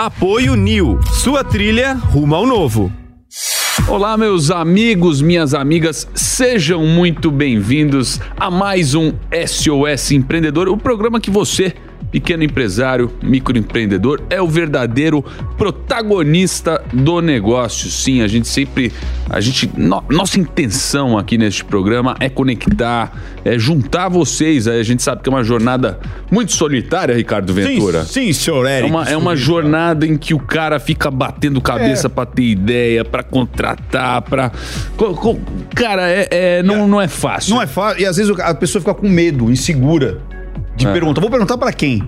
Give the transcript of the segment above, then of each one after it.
Apoio New, sua trilha rumo ao novo. Olá, meus amigos, minhas amigas, sejam muito bem-vindos a mais um SOS Empreendedor, o programa que você pequeno empresário, microempreendedor, é o verdadeiro protagonista do negócio. Sim, a gente sempre, a gente, no, nossa intenção aqui neste programa é conectar, é juntar vocês. A gente sabe que é uma jornada muito solitária, Ricardo Ventura. Sim, sim senhor Eric. É uma, é uma jornada em que o cara fica batendo cabeça é. para ter ideia, para contratar, para cara, é, é, não, não é fácil. Não é fácil. E às vezes a pessoa fica com medo, insegura de é. pergunta. Vou perguntar para quem?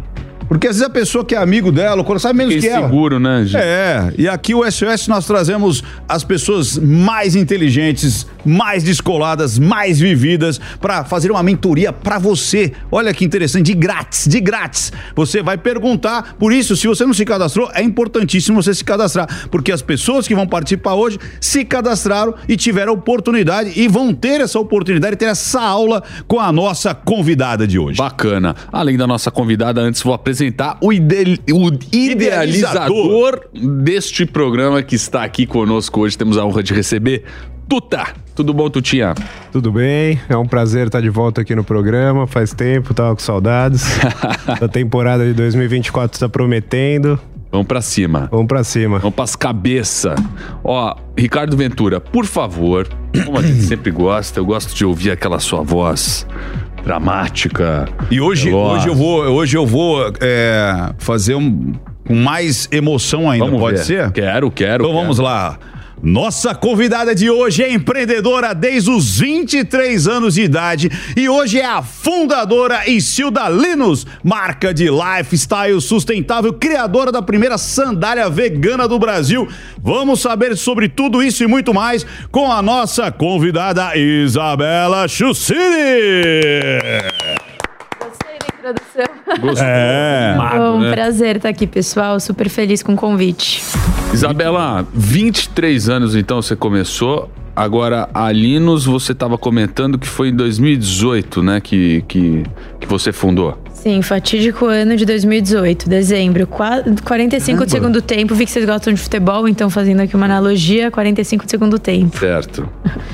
Porque às vezes a pessoa que é amigo dela, quando sabe menos que ela. seguro, né, gente? É, e aqui o SOS nós trazemos as pessoas mais inteligentes, mais descoladas, mais vividas para fazer uma mentoria para você. Olha que interessante, de grátis, de grátis. Você vai perguntar, por isso, se você não se cadastrou, é importantíssimo você se cadastrar, porque as pessoas que vão participar hoje se cadastraram e tiveram a oportunidade e vão ter essa oportunidade de ter essa aula com a nossa convidada de hoje. Bacana. Além da nossa convidada, antes vou apresentar apresentar o, ide o idealizador, deste programa que está aqui conosco hoje. Temos a honra de receber Tuta. Tudo bom, Tutinha? Tudo bem, é um prazer estar de volta aqui no programa. Faz tempo, tava com saudades. a temporada de 2024 está prometendo. Vamos para cima. Vamos para cima. Vamos para as cabeças. Ó, Ricardo Ventura, por favor, como a gente sempre gosta, eu gosto de ouvir aquela sua voz dramática. E hoje, hoje eu vou, hoje eu vou é, fazer um com mais emoção ainda, vamos pode ver. ser? Quero, quero. Então quero. vamos lá. Nossa convidada de hoje é empreendedora desde os 23 anos de idade e hoje é a fundadora Isilda Linus, marca de lifestyle sustentável, criadora da primeira sandália vegana do Brasil. Vamos saber sobre tudo isso e muito mais com a nossa convidada Isabela Chussini. introdução. É. um né? prazer estar aqui, pessoal. Super feliz com o convite. Isabela, 23 anos então você começou. Agora, a Linus, você estava comentando que foi em 2018, né, que, que, que você fundou. Sim, fatídico ano de 2018, dezembro. 45 Caramba. de segundo tempo. Vi que vocês gostam de futebol, então fazendo aqui uma analogia, 45 de segundo tempo. Certo.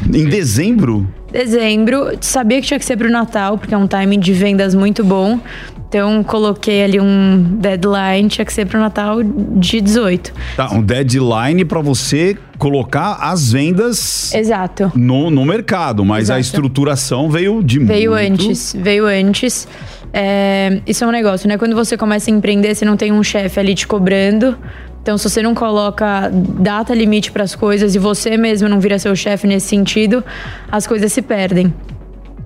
em dezembro? Dezembro. Sabia que tinha que ser pro Natal, porque é um timing de vendas muito bom. Então coloquei ali um deadline, tinha que ser pro Natal de 18. Tá, um deadline para você colocar as vendas Exato. No, no mercado, mas Exato. a estruturação veio de Veio muito... antes, veio antes. É, isso é um negócio, né? Quando você começa a empreender, você não tem um chefe ali te cobrando. Então, se você não coloca data limite para as coisas e você mesmo não vira seu chefe nesse sentido, as coisas se perdem.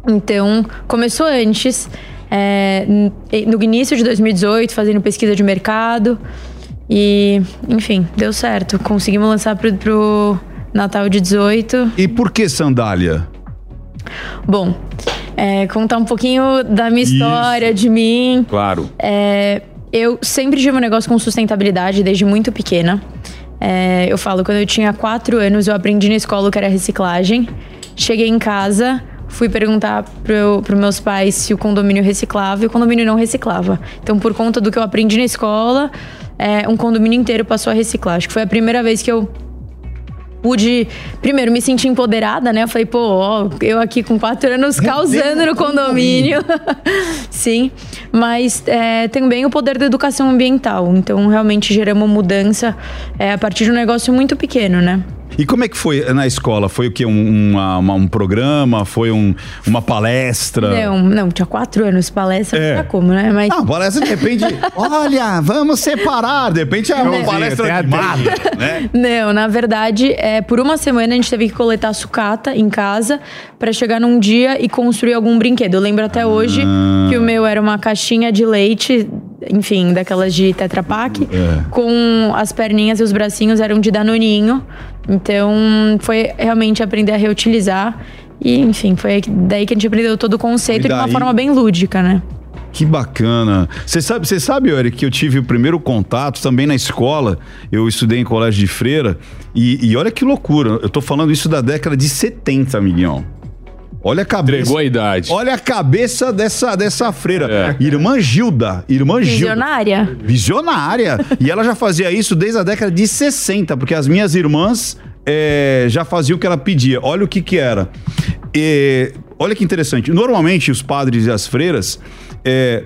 Então, começou antes, é, no início de 2018, fazendo pesquisa de mercado. E, enfim, deu certo. Conseguimos lançar pro, pro Natal de 18. E por que sandália? Bom, é, contar um pouquinho da minha história, Isso. de mim. Claro. É, eu sempre tive um negócio com sustentabilidade desde muito pequena. É, eu falo, quando eu tinha quatro anos, eu aprendi na escola o que era reciclagem. Cheguei em casa, fui perguntar para meus pais se o condomínio reciclava e o condomínio não reciclava. Então, por conta do que eu aprendi na escola, é, um condomínio inteiro passou a reciclar. Acho que foi a primeira vez que eu pude, primeiro, me sentir empoderada, né? Eu falei, pô, ó, eu aqui com quatro anos causando no condomínio. Sim, mas é, também o poder da educação ambiental. Então, realmente geramos mudança é, a partir de um negócio muito pequeno, né? E como é que foi na escola? Foi o quê? Um, uma- uma- um programa? Foi um- uma palestra? Não, não, tinha quatro anos, palestra, É. não como, né? Mas Não, palestra de repente, olha, vamos separar. De repente é uma Showzinho, palestra teatrinho. mata, né? Não, na verdade, é, por uma semana a gente teve que coletar sucata em casa pra chegar num dia e construir algum brinquedo. Eu lembro até hoje que o meu era uma caixinha de leite, enfim, daquelas de Tetra Pak, É. com as perninhas e os bracinhos eram de danoninho. Então, foi realmente aprender a reutilizar. E, enfim, foi daí que a gente aprendeu todo o conceito E de uma daí- forma bem lúdica, né? Que bacana. Você sabe, você sabe, Eric, que eu tive o primeiro contato também na escola. Eu estudei em colégio de freira. E, e olha que loucura. Eu tô falando isso da década de 70, amiguinho. Olha a cabeça. Entregou a idade. Olha a cabeça dessa, dessa freira. É. Irmã Gilda. Irmã Gilda. Visionária. Visionária. e ela já fazia isso desde a década de 60, porque as minhas irmãs é, já faziam o que ela pedia. Olha o que que era. E, olha que interessante. Normalmente, os padres e as freiras. é,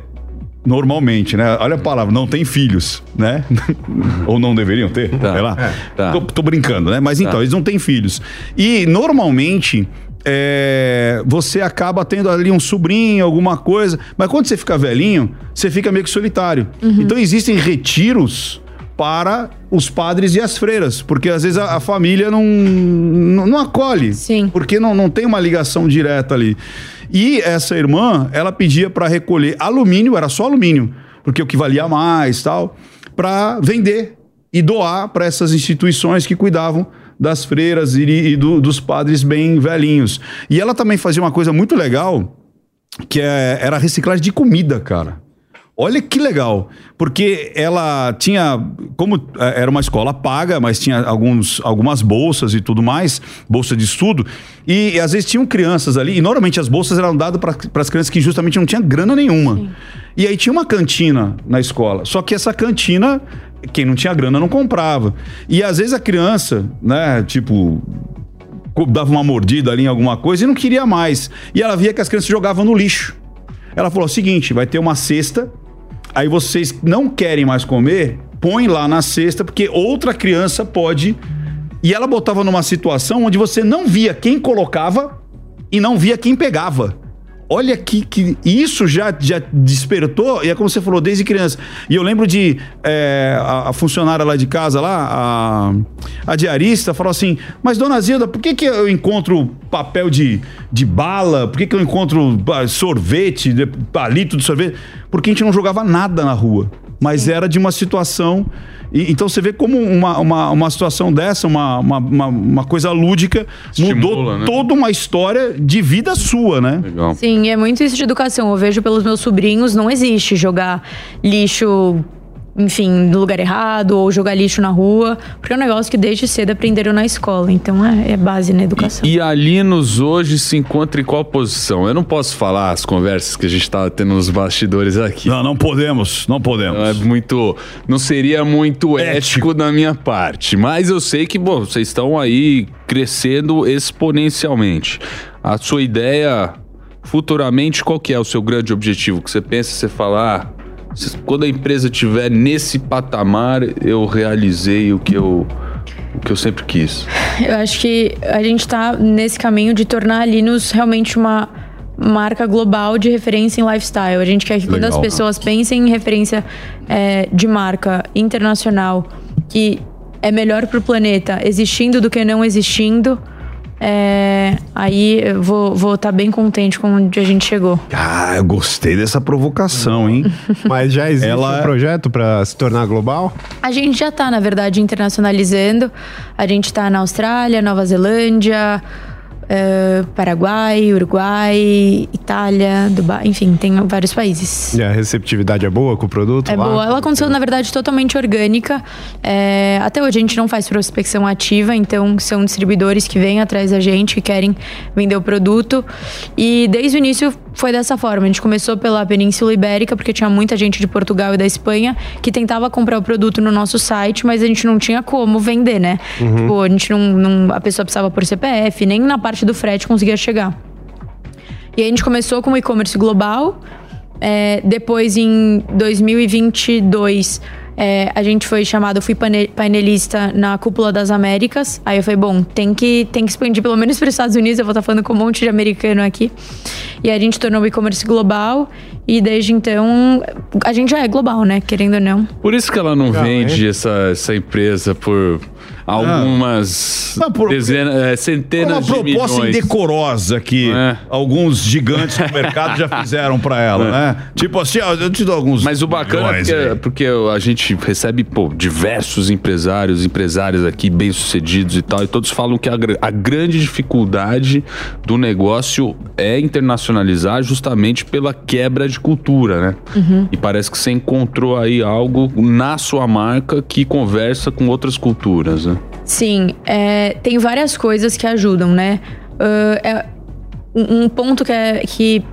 Normalmente, né? Olha a palavra, não tem filhos, né? Ou não deveriam ter, Tá. sei lá. É, tá. Tô, tô brincando, né? Mas então, Tá. eles não têm filhos. E normalmente é, você acaba tendo ali um sobrinho, alguma coisa. Mas quando você fica velhinho, você fica meio que solitário. Então existem retiros para os padres e as freiras, porque às vezes a, a família não, não, não acolhe. Sim. Porque não, não tem uma ligação direta ali. E essa irmã, ela pedia para recolher alumínio, era só alumínio, porque o que valia mais tal, para vender e doar para essas instituições que cuidavam das freiras e, e do- dos padres bem velhinhos. E ela também fazia uma coisa muito legal, que é- era a reciclagem de comida, cara. Olha que legal, porque ela tinha, como eh, era uma escola paga, mas tinha alguns, algumas bolsas e tudo mais, bolsa de estudo, e, às vezes tinham crianças ali, e normalmente as bolsas eram dadas para as crianças que justamente não tinham grana nenhuma. E aí tinha uma cantina na escola, só que essa cantina, quem não tinha grana não comprava. E às vezes a criança, né, tipo, dava uma mordida ali em alguma coisa e não queria mais. E ela via que as crianças jogavam no lixo. Ela falou o seguinte: vai ter uma cesta, aí vocês não querem mais comer, põe lá na cesta, porque outra criança pode. E ela botava numa situação onde você não via quem colocava e não via quem pegava. Olha que, que isso já, já despertou, e é como você falou, desde criança. E eu lembro de é, a, a funcionária lá de casa, lá, a, a diarista, falou assim: Mas dona Zilda, por que, que eu encontro papel de, de bala? Por que, que eu encontro sorvete, palito de sorvete? Porque a gente não jogava nada na rua. Mas era de uma situação. E- então você vê como uma, uma, uma situação dessa, uma, uma, uma, uma coisa lúdica, mudou Estimula, né? toda uma história de vida sua, né? Legal. Sim, é muito isso de educação. Eu vejo pelos meus sobrinhos, não existe jogar lixo, enfim, no lugar errado ou jogar lixo na rua, porque é um negócio que desde cedo aprenderam na escola. Então é, é base na educação. E Alinos hoje se encontra em qual posição? Eu não posso falar as conversas que a gente tá tendo nos bastidores aqui. Não, não podemos, não podemos. Não é muito. Não seria muito ético, da minha parte. Mas eu sei que, bom, vocês estão aí crescendo exponencialmente. A sua ideia, futuramente, qual que é o seu grande objetivo? Que você pensa, você falar. Quando a empresa estiver nesse patamar, eu realizei o que eu, o que eu sempre quis. Eu acho que a gente tá nesse caminho de tornar a Linus realmente uma marca global de referência em lifestyle. A gente quer que quando Legal. as pessoas pensem em referência é, de marca internacional que é melhor pro planeta existindo do que não existindo, é, aí eu vou estar bem contente com onde a gente chegou. Ah, eu gostei dessa provocação, hein? Mas já existe Ela- um projeto para se tornar global? A gente já tá, na verdade, internacionalizando. A gente tá na Austrália, Nova Zelândia, eh, Paraguai, Uruguai, Itália, Dubai, enfim, tem vários países. E a receptividade é boa com o produto? É lá? boa. Ela aconteceu, na verdade, totalmente orgânica. É, até hoje a gente não faz prospecção ativa, então são distribuidores que vêm atrás da gente, que querem vender o produto. E desde o início foi dessa forma. A gente começou pela Península Ibérica, porque tinha muita gente de Portugal e da Espanha que tentava comprar o produto no nosso site, mas a gente não tinha como vender, né? Tipo, a gente não, não- A pessoa precisava por CPF, nem na parte do frete conseguia chegar. E aí a gente começou com o e-commerce global. É, depois, em 2022, é, a gente foi chamado, eu fui painelista na Cúpula das Américas. Aí eu falei, bom, tem que, tem que expandir pelo menos para os Estados Unidos. Eu vou estar falando com um monte de americano aqui. E aí a gente tornou o e-commerce global. E desde então, a gente já é global, né? Querendo ou não. Por isso que ela não Legal, vende essa, essa empresa por algumas Ah, por- dezenas, é, É uma centenas de proposta milhões. indecorosa que É. alguns gigantes do mercado já fizeram pra ela, né? Tipo assim, ó, eu te dou alguns. Mas o bacana é milhões porque, aí. porque a gente recebe pô, diversos empresários, empresárias aqui bem-sucedidos e tal, e todos falam que a, a grande dificuldade do negócio é internacionalizar justamente pela quebra de cultura, né? E parece que você encontrou aí algo na sua marca que conversa com outras culturas, né? Sim, é, tem várias coisas que ajudam, né? Ah, é, um, um ponto que, é, que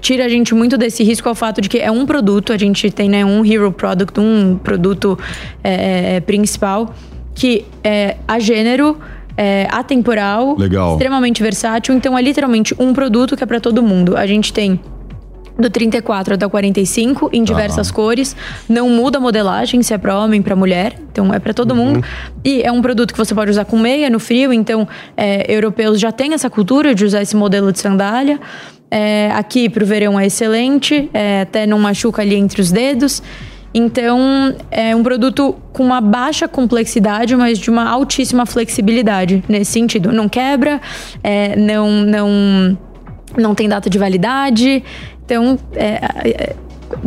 tira a gente muito desse risco é o fato de que é um produto, a gente tem né, um hero product, um produto é, principal, que é a gênero. É atemporal, Legal. extremamente versátil, então é literalmente um produto que é para todo mundo. A gente tem do 34 até o 45 em diversas cores. Não muda a modelagem se é para homem, para mulher. Então é para todo mundo. E é um produto que você pode usar com meia no frio. Então é, europeus já têm essa cultura de usar esse modelo de sandália. É, aqui pro verão é excelente, é, até não machuca ali entre os dedos. Então, é um produto com uma baixa complexidade, mas de uma altíssima flexibilidade nesse sentido. Não quebra, é, não, não, não tem data de validade. Então, é, é,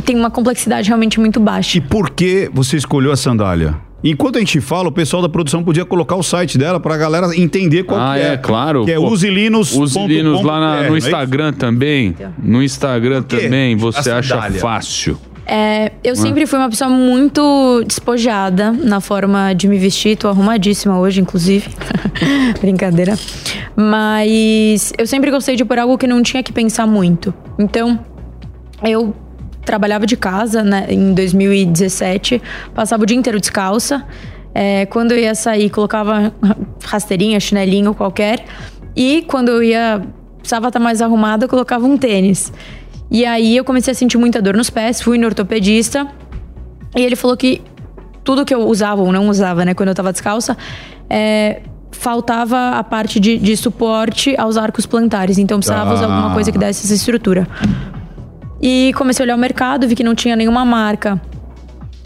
tem uma complexidade realmente muito baixa. E por que você escolheu a sandália? Enquanto a gente fala, o pessoal da produção podia colocar o site dela pra galera entender qual ah, que é. é, claro. Que é Pô, usilinos.com.br, Usilinos lá na- não é no isso? Instagram também. No Instagram também A você acha fácil. É, eu sempre fui uma pessoa muito despojada na forma de me vestir. Tô arrumadíssima hoje, inclusive. Brincadeira. Mas eu sempre gostei de pôr algo que não tinha que pensar muito. Então, eu trabalhava de casa né, em 2017, passava o dia inteiro descalça. É, quando eu ia sair, colocava rasteirinha, chinelinho qualquer. E quando eu ia precisava estar mais arrumada, eu colocava um tênis. E aí eu comecei a sentir muita dor nos pés, fui no ortopedista. E ele falou que tudo que eu usava ou não usava, né, quando eu tava descalça, é, faltava a parte de, de suporte aos arcos plantares. Então precisava usar alguma coisa que desse essa estrutura. E comecei a olhar o mercado, vi que não tinha nenhuma marca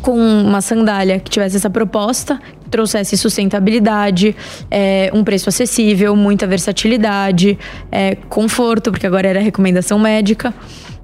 com uma sandália que tivesse essa proposta, que trouxesse sustentabilidade, é, um preço acessível, muita versatilidade, é, conforto, porque agora era recomendação médica.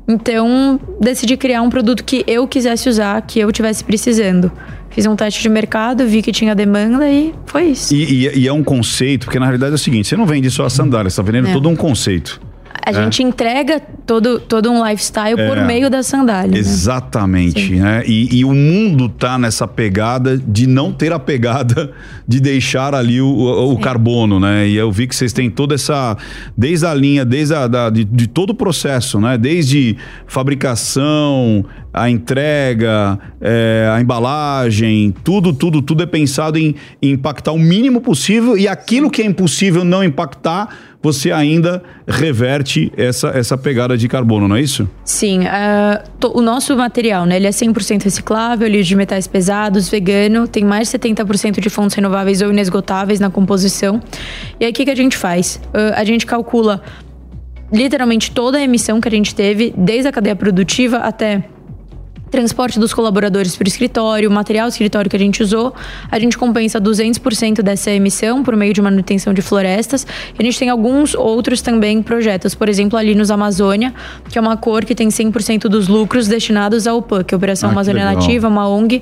Então, decidi criar um produto que eu quisesse usar, que eu tivesse precisando. Fiz um teste de mercado, vi que tinha demanda e foi isso. E, e- e é um conceito, porque na realidade é o seguinte: você não vende só a sandália, você tá vendendo É. todo um conceito. A gente entrega todo, todo um lifestyle por É. meio da sandália. né? Exatamente, Sim. né? E, e o mundo tá nessa pegada de não ter a pegada de deixar ali o, o- o carbono, né? E eu vi que vocês têm toda essa, desde a linha, desde a, da- de, de todo o processo, né? Desde fabricação, a entrega, é, a embalagem, tudo, tudo, tudo é pensado em, em impactar o mínimo possível e aquilo que é impossível não impactar, você ainda reverte essa, essa pegada de carbono, não é isso? Sim, ah, to- o nosso material, né, ele é 100% reciclável, livre de metais pesados, vegano, tem mais de 70% de fontes renováveis ou inesgotáveis na composição. E aí, o que, que a gente faz? Ah, a gente calcula literalmente toda a emissão que a gente teve, desde a cadeia produtiva até transporte dos colaboradores para o escritório, material escritório que a gente usou, a gente compensa 200% dessa emissão por meio de manutenção de florestas. E a gente tem alguns outros também projetos, por exemplo, ali nos Amazônia, que é uma cor que tem 100% dos lucros destinados ao é a Operação Ah, Amazônia. Nativa, uma ONG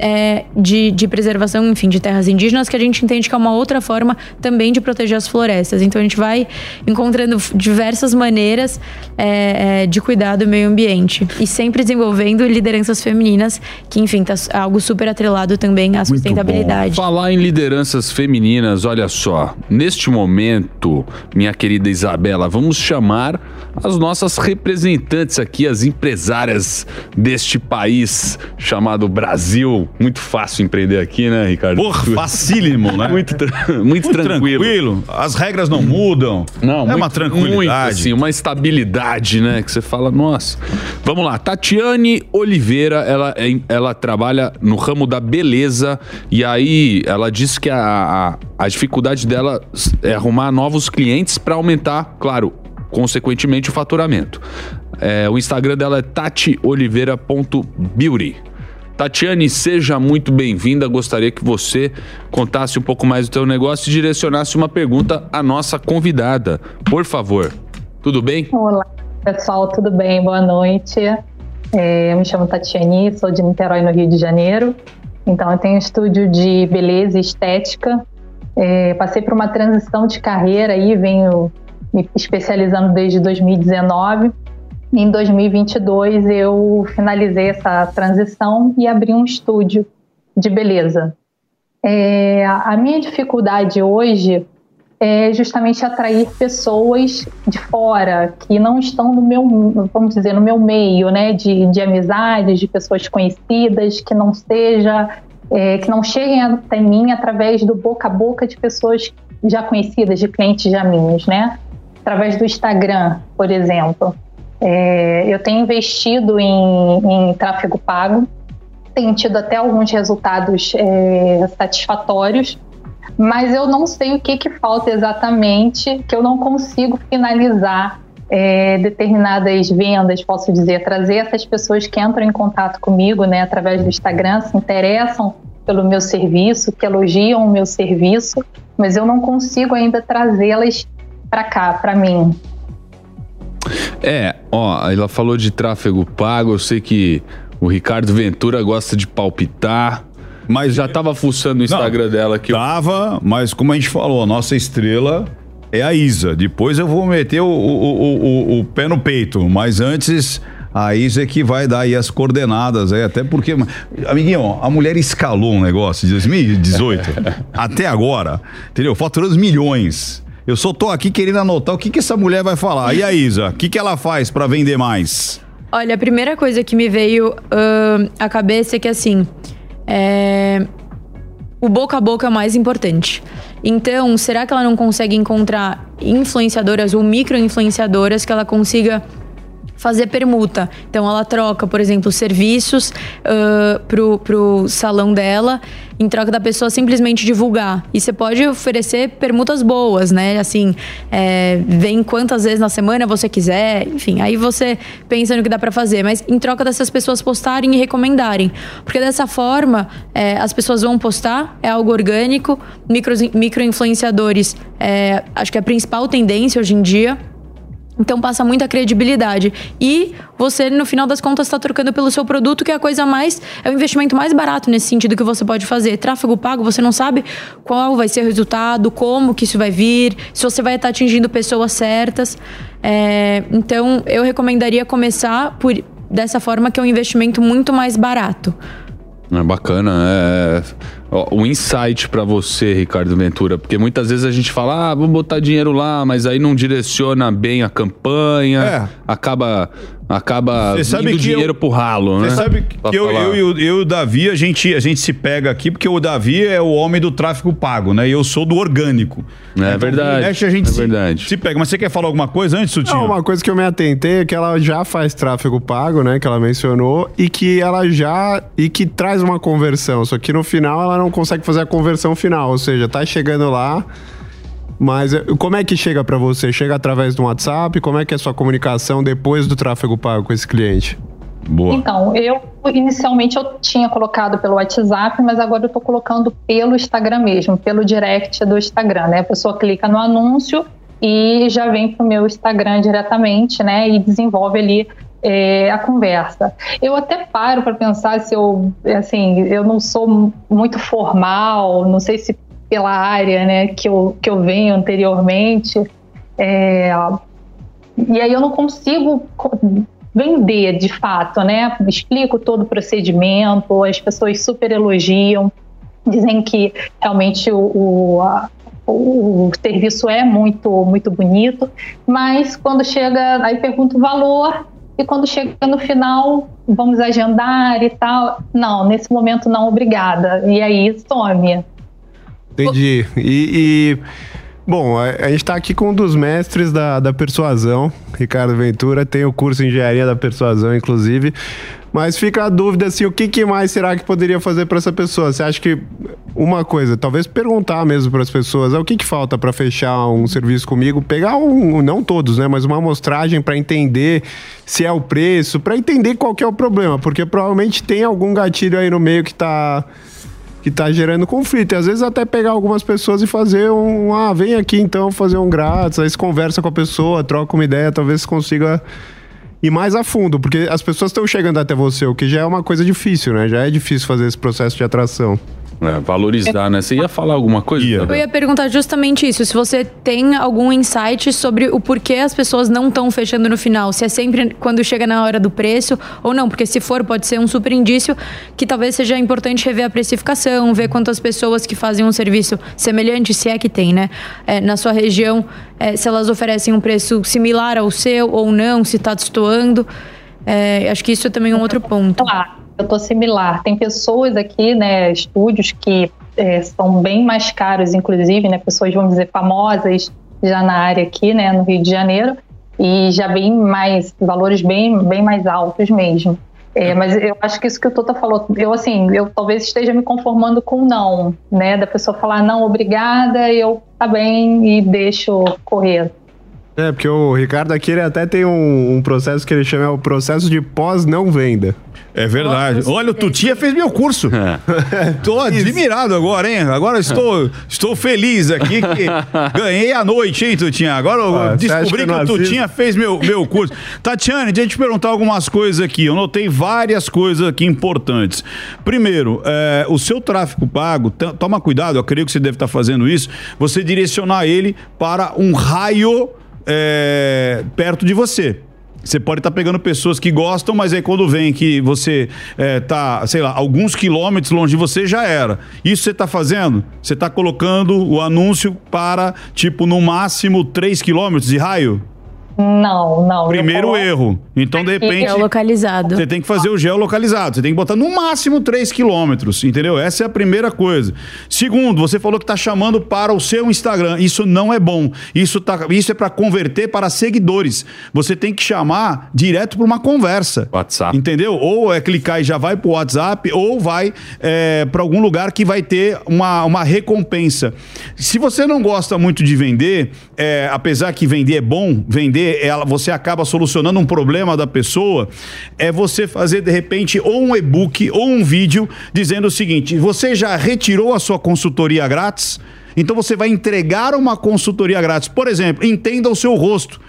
é, de, de preservação, enfim, de terras indígenas, que a gente entende que é uma outra forma também de proteger as florestas. Então a gente vai encontrando diversas maneiras é, é, de cuidar do meio ambiente e sempre desenvolvendo lideranças femininas, que enfim, tá algo super atrelado também à sustentabilidade. Falar em lideranças femininas, olha só, neste momento, minha querida Isabela, vamos chamar as nossas representantes aqui, as empresárias deste país chamado Brasil. Muito fácil empreender aqui, né, Ricardo? Porra, facílimo, né? muito, tra muito, muito tranquilo. tranquilo. As regras não mudam. Não, é muito, uma tranquilidade. Muito, assim, uma estabilidade, né? Que você fala, nossa. Vamos lá, Tatiane Oliveira, ela, é ela trabalha no ramo da beleza e aí ela disse que a, a, a dificuldade dela é arrumar novos clientes para aumentar, claro, consequentemente o faturamento. É, o Instagram dela é tatioliveira.beauty. Tatiane, seja muito bem-vinda. Gostaria que você contasse um pouco mais do teu negócio e direcionasse uma pergunta à nossa convidada. Por favor. Tudo bem? Olá, pessoal, tudo bem? Boa noite. É, eu me chamo Tatiane, sou de Niterói, no Rio de Janeiro. Então, eu tenho um estúdio de beleza e estética. É, passei por uma transição de carreira e venho me especializando desde 2019. Em 2022, eu finalizei essa transição e abri um estúdio de beleza. É, a minha dificuldade hoje é justamente atrair pessoas de fora que não estão no meu, vamos dizer, no meu meio, né, de, de amizades, de pessoas conhecidas, que não seja, é, que não cheguem até mim através do boca a boca de pessoas já conhecidas, de clientes já minhas, né, através do Instagram, por exemplo. É, eu tenho investido em, em, tráfego pago, tenho tido até alguns resultados é, satisfatórios mas eu não sei o que, que falta exatamente, que eu não consigo finalizar é, determinadas vendas, posso dizer, trazer essas pessoas que entram em contato comigo, né, através do Instagram, se interessam pelo meu serviço, que elogiam o meu serviço, mas eu não consigo ainda trazê-las para cá, para mim. É, ó, ela falou de tráfego pago, eu sei que o Ricardo Ventura gosta de palpitar. Mas já tava fuçando o Instagram não, dela aqui. Tava, mas como a gente falou, a nossa estrela é a Isa. Depois eu vou meter o, o, o, o pé no peito, mas antes a Isa é que vai dar aí as coordenadas, aí, até porque, amiguinho, a mulher escalou um negócio de 2018 até agora, entendeu? Faturando milhões. Eu só tô aqui querendo anotar o que, que essa mulher vai falar. E a Isa, o que, que ela faz para vender mais? Olha, a primeira coisa que me veio uh, à cabeça é que assim, é, o boca a boca é mais importante. Então, será que ela não consegue encontrar influenciadoras ou micro-influenciadoras que ela consiga fazer permuta. Então ela troca, por exemplo, serviços uh, pro, pro salão dela em troca da pessoa simplesmente divulgar. E você pode oferecer permutas boas, né? Assim, é, vem quantas vezes na semana você quiser, enfim, aí você pensa no que dá para fazer. Mas em troca dessas pessoas postarem e recomendarem. Porque dessa forma, é, as pessoas vão postar, é algo orgânico, micro-influenciadores, micro é, acho que é a principal tendência hoje em dia então passa muita credibilidade. E você, no final das contas, está trocando pelo seu produto, que é a coisa mais. É o investimento mais barato nesse sentido que você pode fazer. Tráfego pago, você não sabe qual vai ser o resultado, como que isso vai vir, se você vai estar atingindo pessoas certas. É, então, eu recomendaria começar por dessa forma, que é um investimento muito mais barato. É bacana, é o insight para você, Ricardo Ventura, porque muitas vezes a gente fala, ah, vou botar dinheiro lá, mas aí não direciona bem a campanha, é. acaba acaba indo dinheiro eu, pro ralo, né? Você sabe que eu, eu, eu, eu, e o Davi, a gente, a gente se pega aqui, porque o Davi é o homem do tráfego pago, né? E eu sou do orgânico. É então, verdade. a gente é se, verdade. se pega. Mas você quer falar alguma coisa antes, Sutinho? Não, uma coisa que eu me atentei é que ela já faz tráfego pago, né? Que ela mencionou, e que ela já. e que traz uma conversão. Só que no final ela não consegue fazer a conversão final. Ou seja, tá chegando lá. Mas eh, como é que chega para você? Chega através do WhatsApp? Como é que é a sua comunicação depois do tráfego pago com esse cliente? Boa. Então, eu inicialmente eu tinha colocado pelo WhatsApp, mas agora eu estou colocando pelo Instagram mesmo, pelo direct do Instagram, né? A pessoa clica no anúncio e já vem para o meu Instagram diretamente, né? E desenvolve ali é, a conversa. Eu até paro para pensar se eu, assim, eu não sou muito formal, não sei se pela área, né, que eu, que eu venho anteriormente, é, e aí eu não consigo vender de fato, né? Explico todo o procedimento, as pessoas super elogiam, dizem que realmente o, o, a, o serviço é muito, muito bonito, mas quando chega, aí pergunto o valor, e quando chega no final, vamos agendar e tal. Não, nesse momento não, obrigada. E aí some. Entendi. E, e bom, a, a gente está aqui com um dos mestres da, da persuasão, Ricardo Ventura, tem o curso engenharia da persuasão, inclusive. Mas fica a dúvida assim, o que, que mais será que poderia fazer para essa pessoa? Você acha que uma coisa, talvez perguntar mesmo para as pessoas, ah, o que, que falta para fechar um serviço comigo? Pegar um, não todos, né, mas uma amostragem para entender se é o preço, para entender qual que é o problema, porque provavelmente tem algum gatilho aí no meio que está que tá gerando conflito. E às vezes até pegar algumas pessoas e fazer um, ah, vem aqui então fazer um grátis, aí você conversa com a pessoa, troca uma ideia, talvez consiga ir mais a fundo, porque as pessoas estão chegando até você, o que já é uma coisa difícil, né? Já é difícil fazer esse processo de atração. É, valorizar, né? Você ia falar alguma coisa? Eu ia perguntar justamente isso. Se você tem algum insight sobre o porquê as pessoas não estão fechando no final. Se é sempre quando chega na hora do preço ou não. Porque se for, pode ser um super indício que talvez seja importante rever a precificação, ver quantas pessoas que fazem um serviço semelhante, se é que tem, né? É, na sua região, é, se elas oferecem um preço similar ao seu ou não, se está destoando. É, acho que isso é também um outro ponto. Claro eu tô similar. Tem pessoas aqui, né, estúdios que é, são bem mais caros, inclusive, né, pessoas, vamos dizer, famosas já na área aqui, né, no Rio de Janeiro, e já bem mais, valores bem, bem mais altos mesmo. É, mas eu acho que isso que o Tota falou, eu assim, eu talvez esteja me conformando com não, né, da pessoa falar não, obrigada, eu tá bem e deixo correr. É, porque o Ricardo aqui ele até tem um, um processo que ele chama é o processo de pós-não venda. É verdade. Olha, o Tutinha fez meu curso. Estou admirado agora, hein? Agora estou, estou feliz aqui que ganhei a noite, hein, Tutinha? Agora eu Ah, descobri que que, o Tutinha fez meu, meu curso. Tatiane, deixa eu te perguntar algumas coisas aqui. Eu notei várias coisas aqui importantes. Primeiro, é, o seu tráfego pago, toma cuidado, eu creio que você deve estar fazendo isso, você direcionar ele para um raio é, perto de você. Você pode estar pegando pessoas que gostam, mas aí quando vem que você é, tá, sei lá, alguns quilômetros longe de você, já era. Isso você está fazendo? Você está colocando o anúncio para, tipo, no máximo 3 quilômetros de raio? Não, não. Primeiro erro. Então, de repente. Geolocalizado. Você tem que fazer o geolocalizado. Você tem que botar no máximo 3 quilômetros, entendeu? Essa é a primeira coisa. Segundo, você falou que está chamando para o seu Instagram. Isso não é bom. Isso, tá, isso é para converter para seguidores. Você tem que chamar direto para uma conversa. WhatsApp. Entendeu? Ou é clicar e já vai para o WhatsApp, ou vai é, para algum lugar que vai ter uma, uma recompensa. Se você não gosta muito de vender, é, apesar que vender é bom, vender, ela, você acaba solucionando um problema da pessoa, é você fazer de repente ou um e-book ou um vídeo dizendo o seguinte: você já retirou a sua consultoria grátis? Então você vai entregar uma consultoria grátis. Por exemplo, entenda o seu rosto.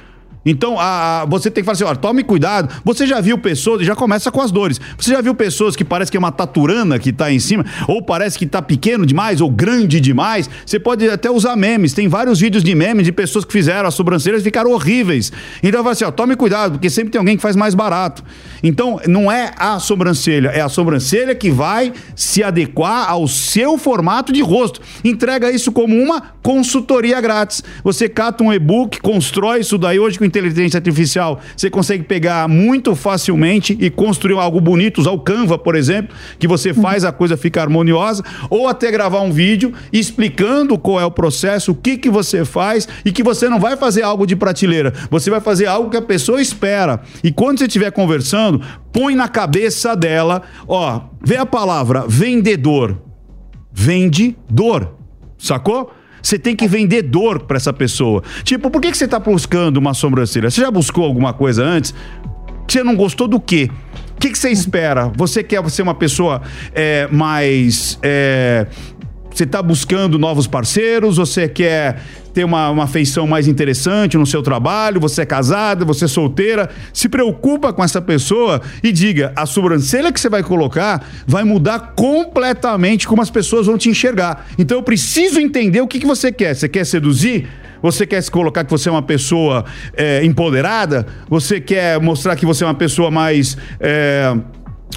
Então, a, a- você tem que falar assim, ó, tome cuidado. Você já viu pessoas, já começa com as dores. Você já viu pessoas que parece que é uma taturana que tá em cima, ou parece que tá pequeno demais, ou grande demais. Você pode até usar memes. Tem vários vídeos de memes de pessoas que fizeram as sobrancelhas e ficaram horríveis. Então, vai assim, ó, tome cuidado, porque sempre tem alguém que faz mais barato. Então, não é a sobrancelha, é a sobrancelha que vai se adequar ao seu formato de rosto. Entrega isso como uma consultoria grátis. Você cata um e-book, constrói isso daí hoje com inteligência artificial. Você consegue pegar muito facilmente e construir algo bonito, usar o Canva, por exemplo, que você faz a coisa ficar harmoniosa, ou até gravar um vídeo explicando qual é o processo, o que que você faz e que você não vai fazer algo de prateleira. Você vai fazer algo que a pessoa espera. E quando você estiver conversando, põe na cabeça dela, ó, vê a palavra vendedor vendedor. Sacou? Você tem que vender dor pra essa pessoa. Tipo, por que, que você tá buscando uma sobrancelha? Você já buscou alguma coisa antes? Você não gostou do quê? O que, que você espera? Você quer ser uma pessoa é, mais. é, Você está buscando novos parceiros? Você quer ter uma, uma feição mais interessante no seu trabalho? Você é casada? Você é solteira? Se preocupa com essa pessoa e diga: a sobrancelha que você vai colocar vai mudar completamente como as pessoas vão te enxergar. Então eu preciso entender o que, que você quer. Você quer seduzir? Você quer se colocar que você é uma pessoa é, empoderada? Você quer mostrar que você é uma pessoa mais. É,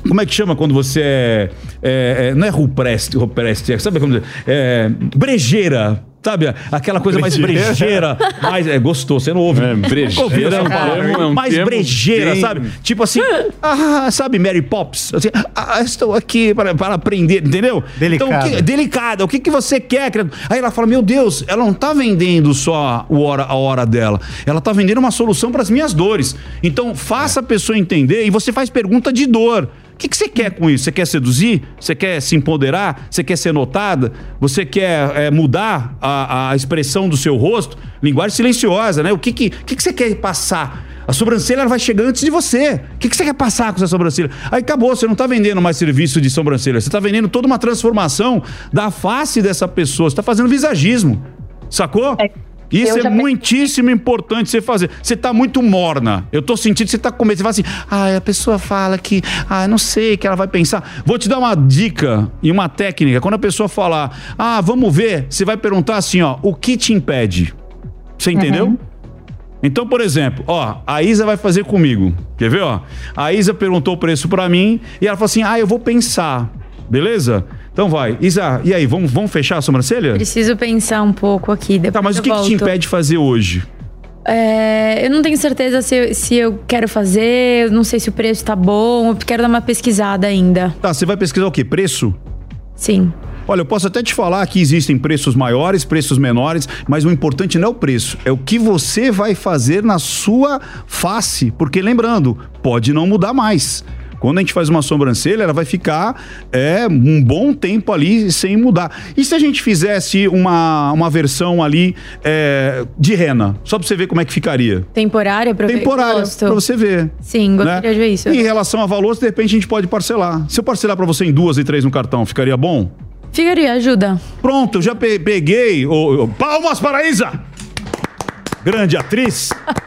como é que chama quando você é. é- é- não é rupreste, rupreste, sabe como dizer? É, brejeira. Sabe? Aquela coisa mais Brejeira? brejeira. mais, é, gostou, você não ouve. É, brejeira essa é um é um mais brejeira, bem- sabe? Tipo assim, ah, sabe, Mary Poppins? Assim, ah, estou aqui para, para aprender, entendeu? Delicada. Então, o que, delicada, o que, que você quer? Aí ela fala: Meu Deus, ela não tá vendendo só o hora, a hora dela, ela tá vendendo uma solução para as minhas dores. Então, faça a pessoa entender e você faz pergunta de dor. Que, que você quer com isso? Você quer seduzir? Você quer se empoderar? Você quer ser notada? Você quer é, mudar a, a expressão do seu rosto? Linguagem silenciosa, né? O que, que, que, que você quer passar? A sobrancelha vai chegar antes de você. O que, que você quer passar com essa sobrancelha? Aí acabou, você não está vendendo mais serviço de sobrancelha, você está vendendo toda uma transformação da face dessa pessoa. Você está fazendo visagismo. Sacou? É, Isso eu é muitíssimo importante você fazer. Você tá muito morna. Eu tô sentindo que você tá com medo. Você fala assim, ah, a pessoa fala que, ah, não sei o que ela vai pensar. Vou te dar uma dica e uma técnica. Quando a pessoa falar, ah, vamos ver, você vai perguntar assim, ó, o que te impede? Você entendeu? Então, por exemplo, ó, a Isa vai fazer comigo. Quer ver, ó? A Isa perguntou o preço pra mim e ela falou assim: "Ah, eu vou pensar". Beleza? Então vai. Isa, e aí, vamos, vamos fechar a sobrancelha? Preciso pensar um pouco aqui. Depois Tá, mas o que, que te impede de fazer hoje? É, eu não tenho certeza se, eu- se eu quero fazer, eu não sei se o preço tá bom, eu quero dar uma pesquisada ainda. Tá, você vai pesquisar o quê? Preço? Sim. Olha, eu posso até te falar que existem preços maiores, preços menores, mas o importante não é o preço, é o que você vai fazer na sua face. Porque lembrando, pode não mudar mais. Quando a gente faz uma sobrancelha, ela vai ficar é, um bom tempo ali sem mudar. E se a gente fizesse uma, uma versão ali é, de rena? Só pra você ver como é que ficaria. Temporária, pra Temporária, gosto. pra você ver. Sim, gostaria né? de ver isso. E em relação a valores, de repente a gente pode parcelar. Se eu parcelar pra você em duas e três no cartão, ficaria bom? Ficaria, ajuda. Pronto, eu já pe- peguei. o- o- Palmas para Isa! Grande atriz.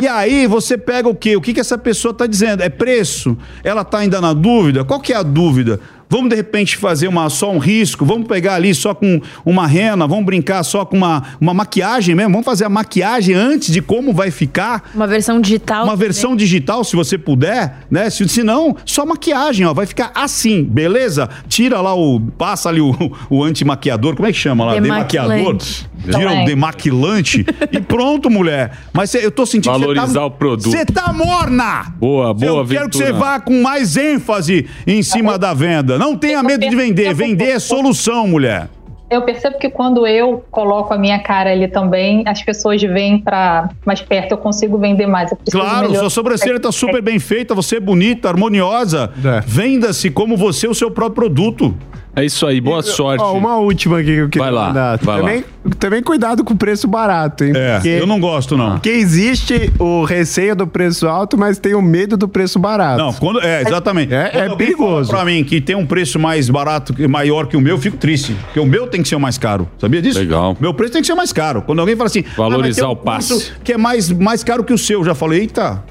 E aí você pega o quê? O que, que essa pessoa está dizendo? É preço? Ela está ainda na dúvida? Qual que é a dúvida? Vamos de repente fazer uma, só um risco? Vamos pegar ali só com uma rena? Vamos brincar só com uma, uma maquiagem mesmo? Vamos fazer a maquiagem antes de como vai ficar? Uma versão digital. Uma versão digital, se você puder, né? Se, se não, só maquiagem, ó. Vai ficar assim, beleza? Tira lá o. Passa ali o, o antimaquiador, como é que chama lá? Demaquilante. Demaquiador. Tira o Também. demaquilante e pronto, mulher. Mas cê- eu tô sentindo que Valorizar você tá, o produto. Você tá morna! Boa, boa, Eu quero que você vá com mais ênfase em cima da venda. Não tenha medo de vender. Vender é solução, mulher. Eu percebo que quando eu coloco a minha cara ali também, as pessoas vêm pra mais perto, eu consigo vender mais. Eu Claro, melhorar. sua sobrancelha tá super bem feita, você é bonita, harmoniosa. É. Venda-se como você o seu próprio produto. É isso aí, boa sorte. Ó, uma última aqui que eu queria Vai lá, mandar. vai também, também cuidado com o preço barato, hein? É, Porque- eu não gosto, não. Porque existe o receio do preço alto, mas tem o medo do preço barato. Não, quando, é, exatamente. É- Quando é perigoso. Pra mim que tem um preço mais barato, maior que o meu, eu fico triste. Porque o meu tem que ser o mais caro. Sabia disso? Legal. Meu preço tem que ser mais caro. Quando alguém fala assim, Valorizar ah, mas tem um o passe. Que é mais, mais caro que o seu. Eu já falei, eita.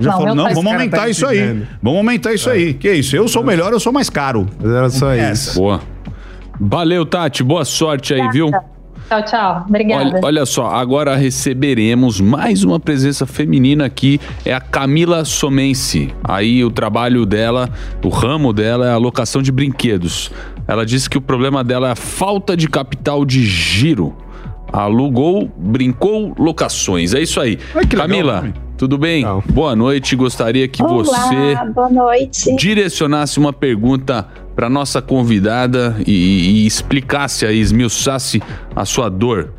Já Não, falou, não, vamos aumentar tá isso aí. Vamos aumentar isso aí. Que isso? Eu sou melhor, eu sou mais caro. Era só É isso. Boa. Valeu, Tati. Boa sorte aí, viu? Tchau, tchau. Obrigada. Olha, olha só, agora receberemos mais uma presença feminina aqui, é a Camila Somense. Aí o trabalho dela, o ramo dela é a locação de brinquedos. Ela disse que o problema dela é a falta de capital de giro. Alugou, brincou, locações. É isso aí. Ai, que legal, Camila, nome. Tudo bem? Legal. Boa noite. Gostaria que Olá, você boa noite. direcionasse uma pergunta para nossa convidada e, e explicasse aí, esmiuçasse a sua dor.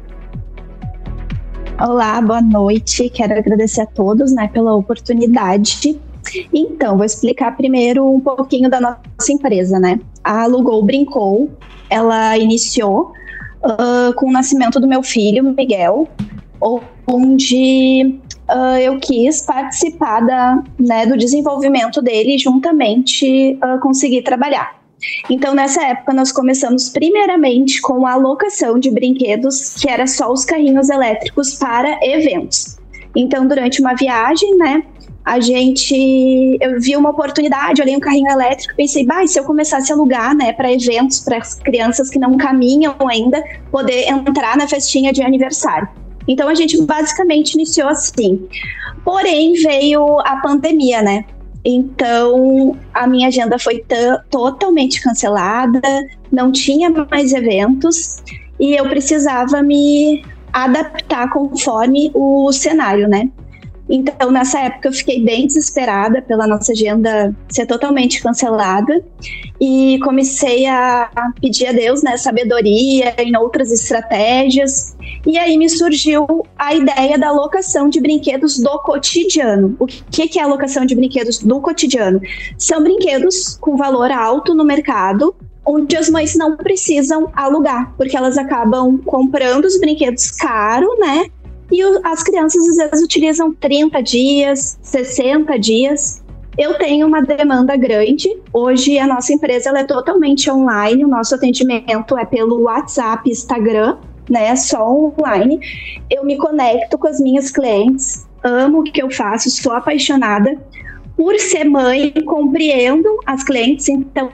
Olá, boa noite. Quero agradecer a todos, né, pela oportunidade. Então, vou explicar primeiro um pouquinho da nossa empresa, né? A Alugou Brincou, ela iniciou ah, com o nascimento do meu filho, Miguel, onde ah, eu quis participar da, né, do desenvolvimento dele e juntamente ah, conseguir trabalhar. Então, nessa época, nós começamos primeiramente com a alocação de brinquedos, que era só os carrinhos elétricos para eventos. Então, durante uma viagem, né, a gente eu vi uma oportunidade, olhei um carrinho elétrico, pensei, bah, se eu começasse a alugar, né, para eventos, para as crianças que não caminham ainda, poder entrar na festinha de aniversário. Então a gente basicamente iniciou assim. Porém, veio a pandemia, né? Então a minha agenda foi totalmente cancelada, não tinha mais eventos e eu precisava me adaptar conforme o cenário, né? Então, nessa época, eu fiquei bem desesperada pela nossa agenda ser totalmente cancelada e comecei a pedir a Deus né, sabedoria em outras estratégias. E aí me surgiu a ideia da locação de brinquedos do cotidiano. O que, que é a locação de brinquedos do cotidiano? São brinquedos com valor alto no mercado, onde as mães não precisam alugar, porque elas acabam comprando os brinquedos caro, né? E o, as crianças às vezes utilizam 30 dias, 60 dias. Eu tenho uma demanda grande. Hoje a nossa empresa é totalmente online. O nosso atendimento é pelo WhatsApp, Instagram, né? Só online. Eu me conecto com as minhas clientes. Amo o que eu faço, sou apaixonada por ser mãe, compreendo as clientes, então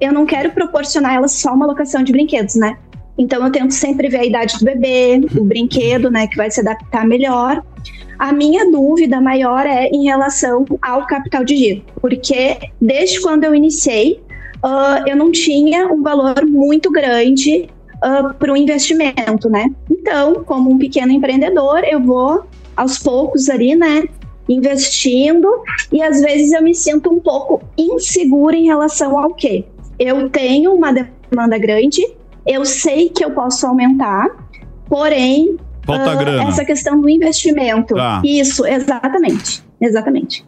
eu não quero proporcionar elas só uma locação de brinquedos, né? Então eu tento sempre ver a idade do bebê, o brinquedo, né, que vai se adaptar melhor. A minha dúvida maior é em relação ao capital de giro, porque desde quando eu iniciei, uh, eu não tinha um valor muito grande uh, para o investimento, né? Então, como um pequeno empreendedor, eu vou aos poucos ali, né, investindo e às vezes eu me sinto um pouco insegura em relação ao que eu tenho uma demanda grande, eu sei que eu posso aumentar, porém, uh, essa questão do investimento. Tá. Isso, exatamente. Exatamente.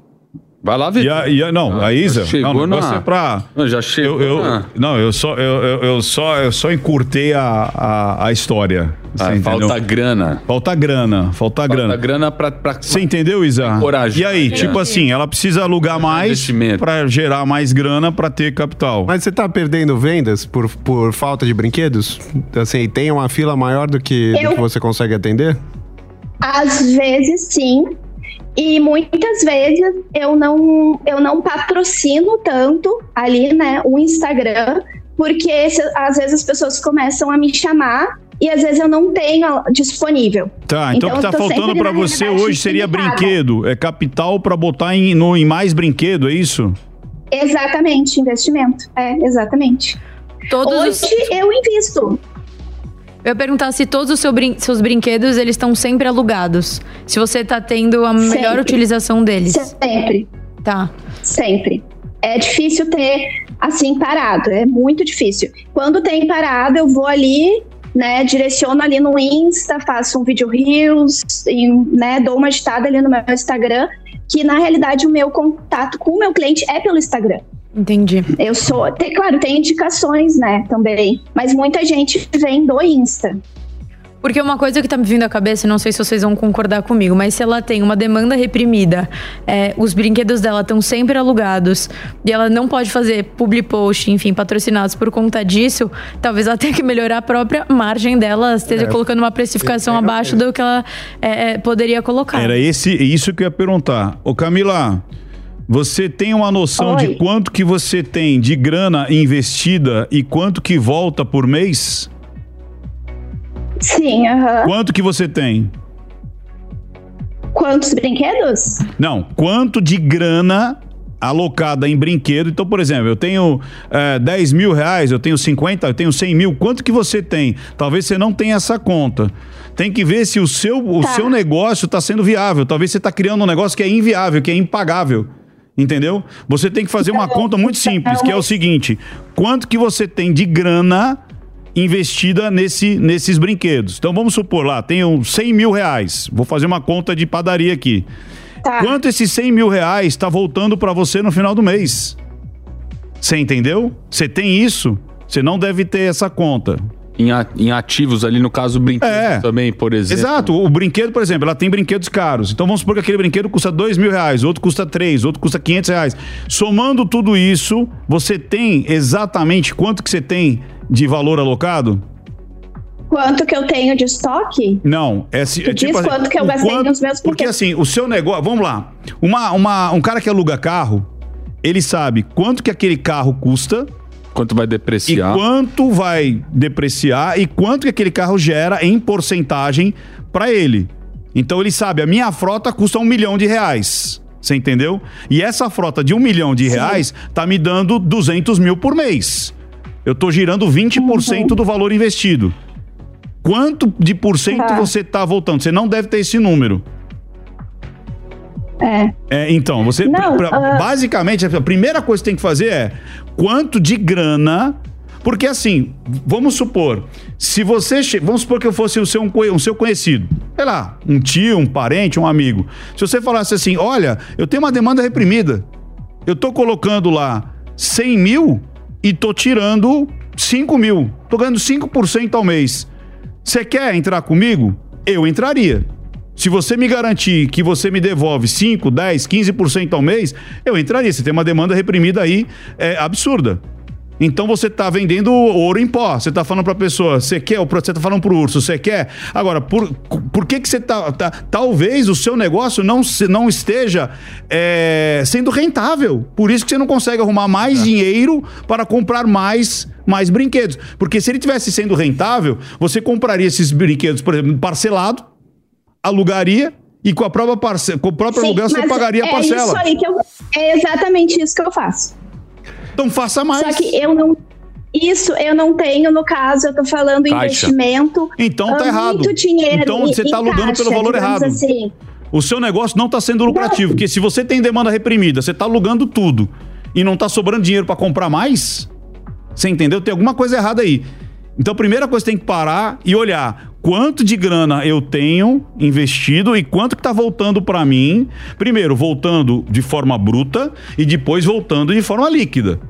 Vai lá, Vitor. E a, e a, não, a Isa, chegou não, na... é pra... Não, já chegou eu, eu Não, eu só, eu, eu, eu, só, eu só encurtei a, a, a história. Ah, falta grana. Falta grana, falta, falta grana. Falta grana pra, pra... Você entendeu, Isa? Coragem. E aí, tipo assim, ela precisa alugar mais para gerar mais grana para ter capital. Mas você tá perdendo vendas por, por falta de brinquedos? Assim, tem uma fila maior do que, eu... do que você consegue atender? Às vezes sim, e muitas vezes eu não, eu não patrocino tanto ali, né, o Instagram, porque se, às vezes as pessoas começam a me chamar e às vezes eu não tenho disponível. Tá, então, então o que tá faltando para você hoje seria brinquedo, é capital para botar em, no, em mais brinquedo, é isso? Exatamente, investimento. É, exatamente. Todos hoje os... eu invisto. Eu ia perguntar se todos os seu brin seus brinquedos eles estão sempre alugados. Se você está tendo a sempre. melhor utilização deles. Sempre. Tá. Sempre. É difícil ter assim parado, é muito difícil. Quando tem parado, eu vou ali, né, direciono ali no Insta, faço um vídeo Reels, e, né, dou uma ditada ali no meu Instagram, que na realidade o meu contato com o meu cliente é pelo Instagram. Entendi. Eu sou, tem, claro, tem indicações, né, também, mas muita gente vem do Insta. Porque uma coisa que tá me vindo à cabeça, não sei se vocês vão concordar comigo, mas se ela tem uma demanda reprimida, é, os brinquedos dela estão sempre alugados e ela não pode fazer public post, enfim, patrocinados por conta disso, talvez ela tenha que melhorar a própria margem dela, esteja é, colocando uma precificação abaixo do que ela é, é, poderia colocar. Era esse, isso que eu ia perguntar. Ô Camila, você tem uma noção Oi. de quanto que você tem de grana investida e quanto que volta por mês? Sim, aham. Quanto que você tem? Quantos brinquedos? Não, quanto de grana alocada em brinquedo. Então, por exemplo, eu tenho é, 10 mil reais, eu tenho 50, eu tenho 100 mil. Quanto que você tem? Talvez você não tenha essa conta. Tem que ver se o seu, o tá. seu negócio está sendo viável. Talvez você está criando um negócio que é inviável, que é impagável. Entendeu? Você tem que fazer uma conta muito simples, que é o seguinte: quanto que você tem de grana investida nesse, nesses brinquedos? Então vamos supor lá, tenho 100 mil reais. Vou fazer uma conta de padaria aqui. Tá. Quanto esses 100 mil reais está voltando para você no final do mês? Você entendeu? Você tem isso? Você não deve ter essa conta. Em, a- em ativos ali, no caso, brinquedos É. também, por exemplo. Exato. O brinquedo, por exemplo, ela tem brinquedos caros. Então vamos supor que aquele brinquedo custa dois mil reais, outro custa três, outro custa 500 reais. Somando tudo isso, você tem exatamente quanto que você tem de valor alocado? Quanto que eu tenho de estoque? Não, é, se- é Tu diz tipo assim, quanto que eu o gastei nos meus Porque brinquedos. assim, o seu negócio, vamos lá. Uma, uma, um cara que aluga carro, ele sabe quanto que aquele carro custa Quanto vai e depreciar? quanto vai depreciar e quanto que aquele carro gera em porcentagem para ele. Então ele sabe, a minha frota custa um milhão de reais. Você entendeu? E essa frota de um milhão de reais tá me dando 200 mil por mês. Eu tô girando 20% Uhum. do valor investido. Quanto de por cento Tá. você tá voltando? Você não deve ter esse número. É. É, então, você. Não, pra- ah. Basicamente, a primeira coisa que tem que fazer é quanto de grana. Porque assim, vamos supor, se você. Vamos supor que eu fosse o seu, um, um seu conhecido. Sei lá, um tio, um parente, um amigo. Se você falasse assim: olha, eu tenho uma demanda reprimida. Eu tô colocando lá 100 mil e tô tirando 5 mil. Tô ganhando 5% ao mês. Você quer entrar comigo? Eu entraria. Se você me garantir que você me devolve 5, 10, 15% ao mês, eu entraria. Você tem uma demanda reprimida aí é, absurda. Então você está vendendo ouro em pó. Você está falando para a pessoa, você quer, você está falando para o urso, você quer. Agora, por, por que, que você tá, tá- Talvez o seu negócio não, se- não esteja é, sendo rentável. Por isso que você não consegue arrumar mais dinheiro para comprar mais, mais brinquedos. Porque se ele tivesse sendo rentável, você compraria esses brinquedos, por exemplo, parcelado, alugaria e com a própria parce... com o próprio Sim, aluguel você pagaria a é parcela. Isso aí que eu, é exatamente isso que eu faço. Então faça mais. Só que eu não. Isso eu não tenho, no caso, eu tô falando Caixa. investimento. Então tá ah, errado. Muito dinheiro. Então você tá alugando caixa, pelo valor errado. Assim. O seu negócio não está sendo lucrativo, porque se você tem demanda reprimida, você está alugando tudo e não está sobrando dinheiro para comprar mais, você entendeu? Tem alguma coisa errada aí. Então, a primeira coisa que tem que parar e olhar quanto de grana eu tenho investido e quanto que está voltando para mim. Primeiro, voltando de forma bruta e depois voltando de forma líquida.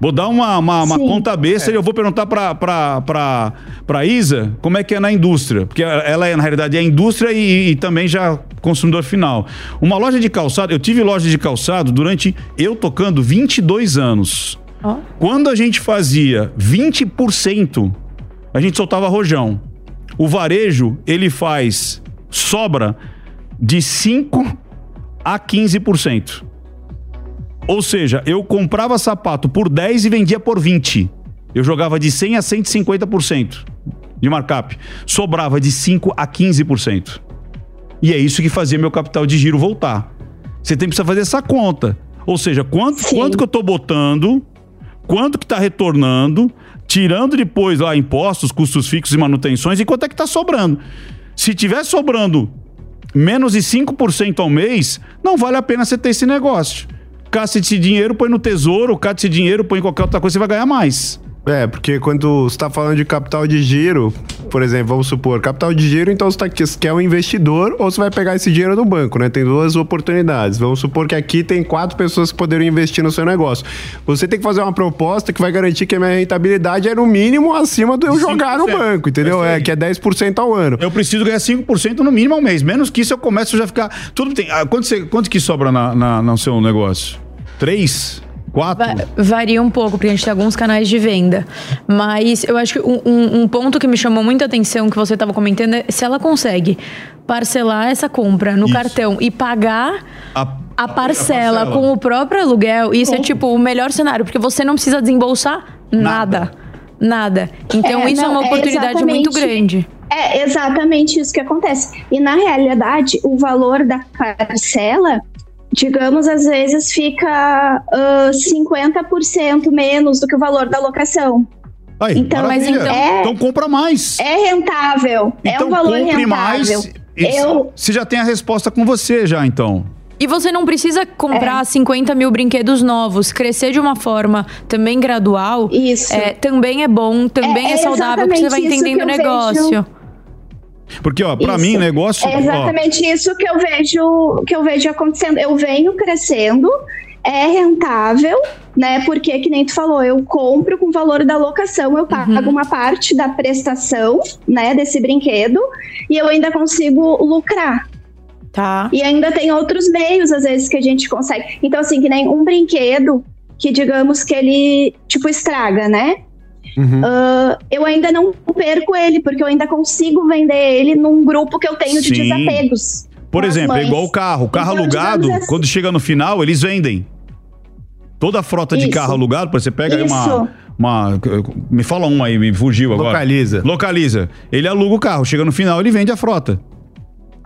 Vou dar uma, uma, uma Sim. conta besta e eu vou perguntar pra Isa como é que é na indústria. Porque ela é, na realidade, é indústria e, e também já consumidor final. Uma loja de calçado, eu tive loja de calçado durante eu tocando 22 anos. Ó. Quando a gente fazia 20%, a gente soltava rojão. O varejo, ele faz sobra de 5 a 15%. Ou seja, eu comprava sapato por 10 e vendia por 20. Eu jogava de 100 a 150% de markup. Sobrava de 5 a 15%. E é isso que fazia meu capital de giro voltar. Você tem que precisar fazer essa conta. Ou seja, quanto, Sim. quanto que eu tô botando, quanto que tá retornando, tirando depois lá impostos, custos fixos e manutenções, e quanto é que tá sobrando. Se tiver sobrando menos de 5% ao mês, não vale a pena você ter esse negócio. Caça esse dinheiro, põe no tesouro, cata esse dinheiro, põe em qualquer outra coisa, você vai ganhar mais. É, porque quando você está falando de capital de giro, por exemplo, vamos supor, capital de giro, então você tá, você quer um investidor ou você vai pegar esse dinheiro do banco, né? Tem duas oportunidades. Vamos supor que aqui tem quatro pessoas que poderiam investir no seu negócio. Você tem que fazer uma proposta que vai garantir que a minha rentabilidade é no mínimo acima do eu jogar no 5%. banco, entendeu? É É, que é 10% ao ano. Eu preciso ganhar 5% no mínimo ao mês. Menos que isso eu começo a já ficar. Tudo tem. ah, Quanto, você, quanto que sobra na, na- no seu negócio? Três? Quatro? Va- Varia um pouco, porque a gente tem alguns canais de venda. Mas eu acho que um, um- um ponto que me chamou muita atenção que você estava comentando é se ela consegue parcelar essa compra no Isso. cartão e pagar A, a parcela, parcela. com o próprio aluguel, isso é Pronto. tipo o melhor cenário, porque você não precisa desembolsar nada. Nada. Então É, isso é não, uma é oportunidade muito exatamente- grande. É exatamente isso que acontece. E na realidade, o valor da parcela, digamos, às vezes fica ah, 50% menos do que o valor da locação. Aí, Então, mas então- É- então compra mais. É rentável. é então um valor compre rentável. mais. Eu- Você já tem a resposta com você já, então. E você não precisa comprar É. 50 mil brinquedos novos. Crescer de uma forma também gradual Isso. é, também é bom, também É- é, é saudável, porque você vai entendendo o negócio. vejo. Porque, ó, pra Isso. mim, negócio. É ó, exatamente isso que eu vejo que eu vejo acontecendo. Eu venho crescendo, é rentável né? Porque, que nem tu falou, eu compro com o valor da locação, eu pago uhum. uma parte da prestação, né, desse brinquedo, e eu ainda consigo lucrar. Tá. E ainda tem outros meios, às vezes, que a gente consegue. Então, assim, que nem um brinquedo que, digamos, que ele, tipo, estraga, né? Uhum. Uh, eu ainda não perco ele, porque eu ainda consigo vender ele num grupo que eu tenho de desapegos. Por exemplo, é igual o carro. O carro então, alugado, assim. quando chega no final, eles vendem. Toda a frota de Isso. carro alugado, você pega aí uma, uma. Me fala uma aí, me fugiu agora. Localiza. Localiza. Ele aluga o carro, chega no final, ele vende a frota.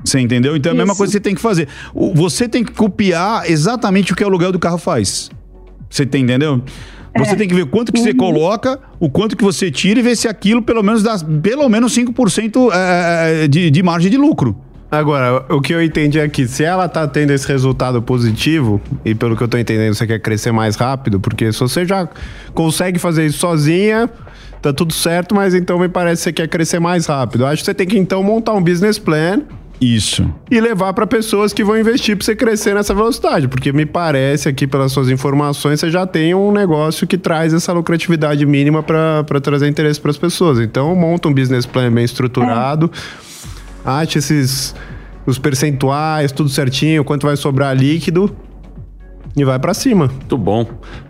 Você entendeu? Então é a mesma coisa que você tem que fazer. Você tem que copiar exatamente o que o aluguel do carro faz. Você tem, entendeu? Você é. tem que ver quanto que uhum. você coloca, o quanto que você tira e ver se aquilo pelo menos dá pelo menos 5% é, de, de margem de lucro. Agora, o que eu entendi aqui, se ela tá tendo esse resultado positivo, e pelo que eu tô entendendo, você quer crescer mais rápido, porque se você já consegue fazer isso sozinha, tá tudo certo, mas então me parece que você quer crescer mais rápido. Acho que você tem que então montar um business plan isso. E levar para pessoas que vão investir para você crescer nessa velocidade. Porque me parece aqui, pelas suas informações, você já tem um negócio que traz essa lucratividade mínima para trazer interesse para as pessoas. Então, monta um business plan bem estruturado, é. ache esses os percentuais, tudo certinho, quanto vai sobrar líquido e vai para cima. Muito bom.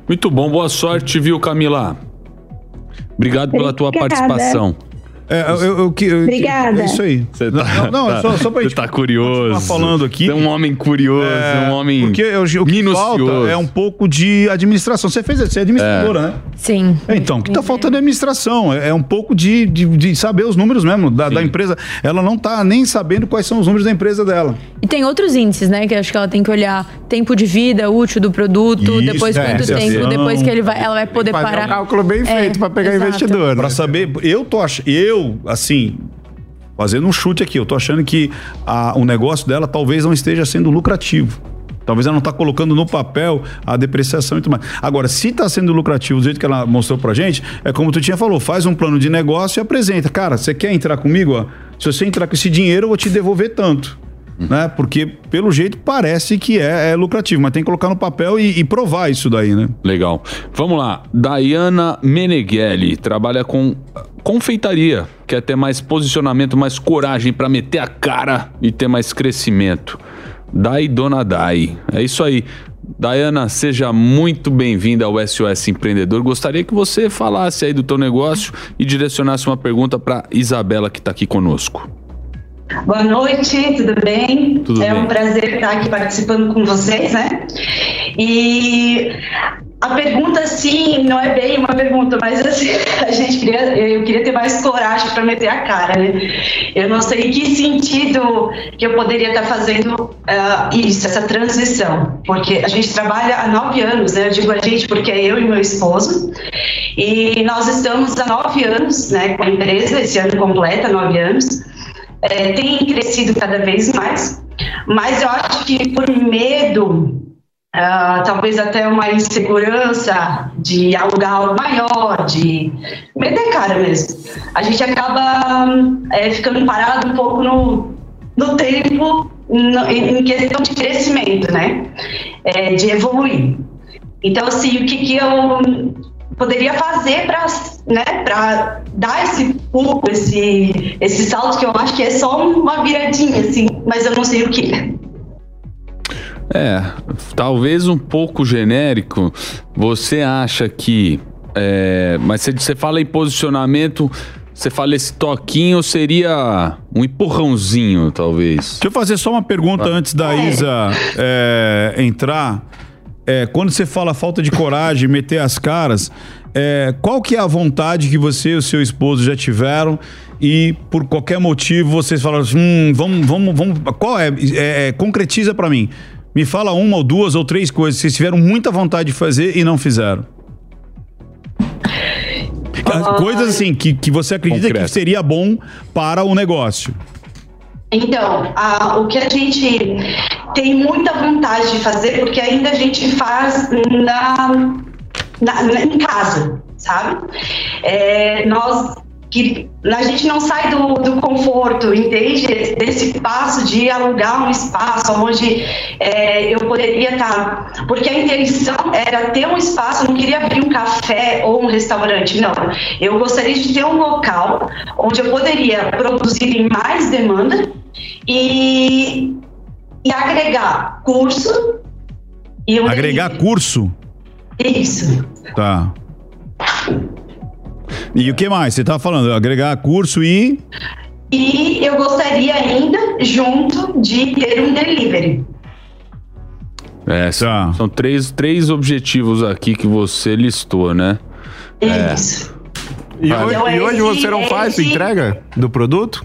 Muito bom. Boa sorte, viu, Camila? Obrigado pela tua participação. É, eu, eu, eu, Obrigada. É isso aí. Você tá, não, não tá, só, só pra gente. Você tá curioso. falando aqui. Você é um homem curioso, é, um homem. Porque eu, o que minucioso. falta é um pouco de administração. Você fez, você é administradora, é. né? Sim. É, então, o que tá faltando é administração. É, é, um pouco de, de, de, saber os números mesmo da, da, empresa. Ela não tá nem sabendo quais são os números da empresa dela. E tem outros índices, né? Que acho que ela tem que olhar tempo de vida útil do produto, Isso, depois quanto tempo, depois que ele vai, ela vai poder parar. um cálculo bem feito para pegar exato. investidor. Né? Para saber, eu tô achando, eu, assim, fazendo um chute aqui, eu tô achando que a, o negócio dela talvez não esteja sendo lucrativo. Talvez ela não está colocando no papel a depreciação e tudo mais. Agora, se está sendo lucrativo do jeito que ela mostrou pra gente, é como tu tinha falou, faz um plano de negócio e apresenta. Cara, você quer entrar comigo? Ó? Se você entrar com esse dinheiro, eu vou te devolver tanto. Né? Porque, pelo jeito, parece que é, é lucrativo, mas tem que colocar no papel e, e, provar isso daí, né? Legal. Vamos lá. Dayana Meneghelli trabalha com confeitaria, quer ter mais posicionamento, mais coragem para meter a cara e ter mais crescimento. Dai Dona Dai. É isso aí. Dayana, seja muito bem-vinda ao SOS Empreendedor. Gostaria que você falasse aí do teu negócio e direcionasse uma pergunta para Isabela que está aqui conosco. Boa noite, tudo bem? Tudo é bem. um prazer estar aqui participando com vocês, né? E a pergunta, sim, não é bem uma pergunta, mas assim, a gente queria, eu queria ter mais coragem para meter a cara, né? Eu não sei em que sentido que eu poderia estar fazendo uh, isso, essa transição, porque a gente trabalha há nove anos, né? Eu digo a gente porque é eu e meu esposo, e nós estamos há nove anos, né, com a empresa, esse ano completa nove anos, é, tem crescido cada vez mais, mas eu acho que por medo, uh, talvez até uma insegurança de alugar algo maior, de meter cara mesmo, a gente acaba é, ficando parado um pouco no, no tempo no, em questão de crescimento, né? É, de evoluir. Então, assim, o que, que eu poderia fazer para né, dar esse pulo, esse, esse salto que eu acho que é só uma viradinha, assim, mas eu não sei o que. É, talvez um pouco genérico. Você acha que. É, mas você, você fala em posicionamento. Você fala esse toquinho seria um empurrãozinho, talvez. Deixa eu fazer só uma pergunta ah. antes da é. Isa é, entrar é, quando você fala falta de coragem, meter as caras, é, qual que é a vontade que você e o seu esposo já tiveram e por qualquer motivo vocês falaram assim, hum, vamos, vamos, vamos, qual é? é, é concretiza para mim. Me fala uma ou duas ou três coisas que vocês tiveram muita vontade de fazer e não fizeram. Coisas assim que, que você acredita Concreto. que seria bom para o negócio. Então, a, o que a gente tem muita vontade de fazer, porque ainda a gente faz na, na, na em casa, sabe? É, nós que a gente não sai do, do conforto, entende? Desse passo de alugar um espaço onde é, eu poderia estar. Porque a intenção era ter um espaço, eu não queria abrir um café ou um restaurante, não. Eu gostaria de ter um local onde eu poderia produzir em mais demanda e, e agregar curso. E Agregar curso? Isso. Tá. E o que mais? Você tá falando agregar curso e E eu gostaria ainda, junto, de ter um delivery. É, são, Tá. são três, três objetivos aqui que você listou, né? Isso. E, Ah, hoje, então e hoje esse- você não faz esse- entrega do produto?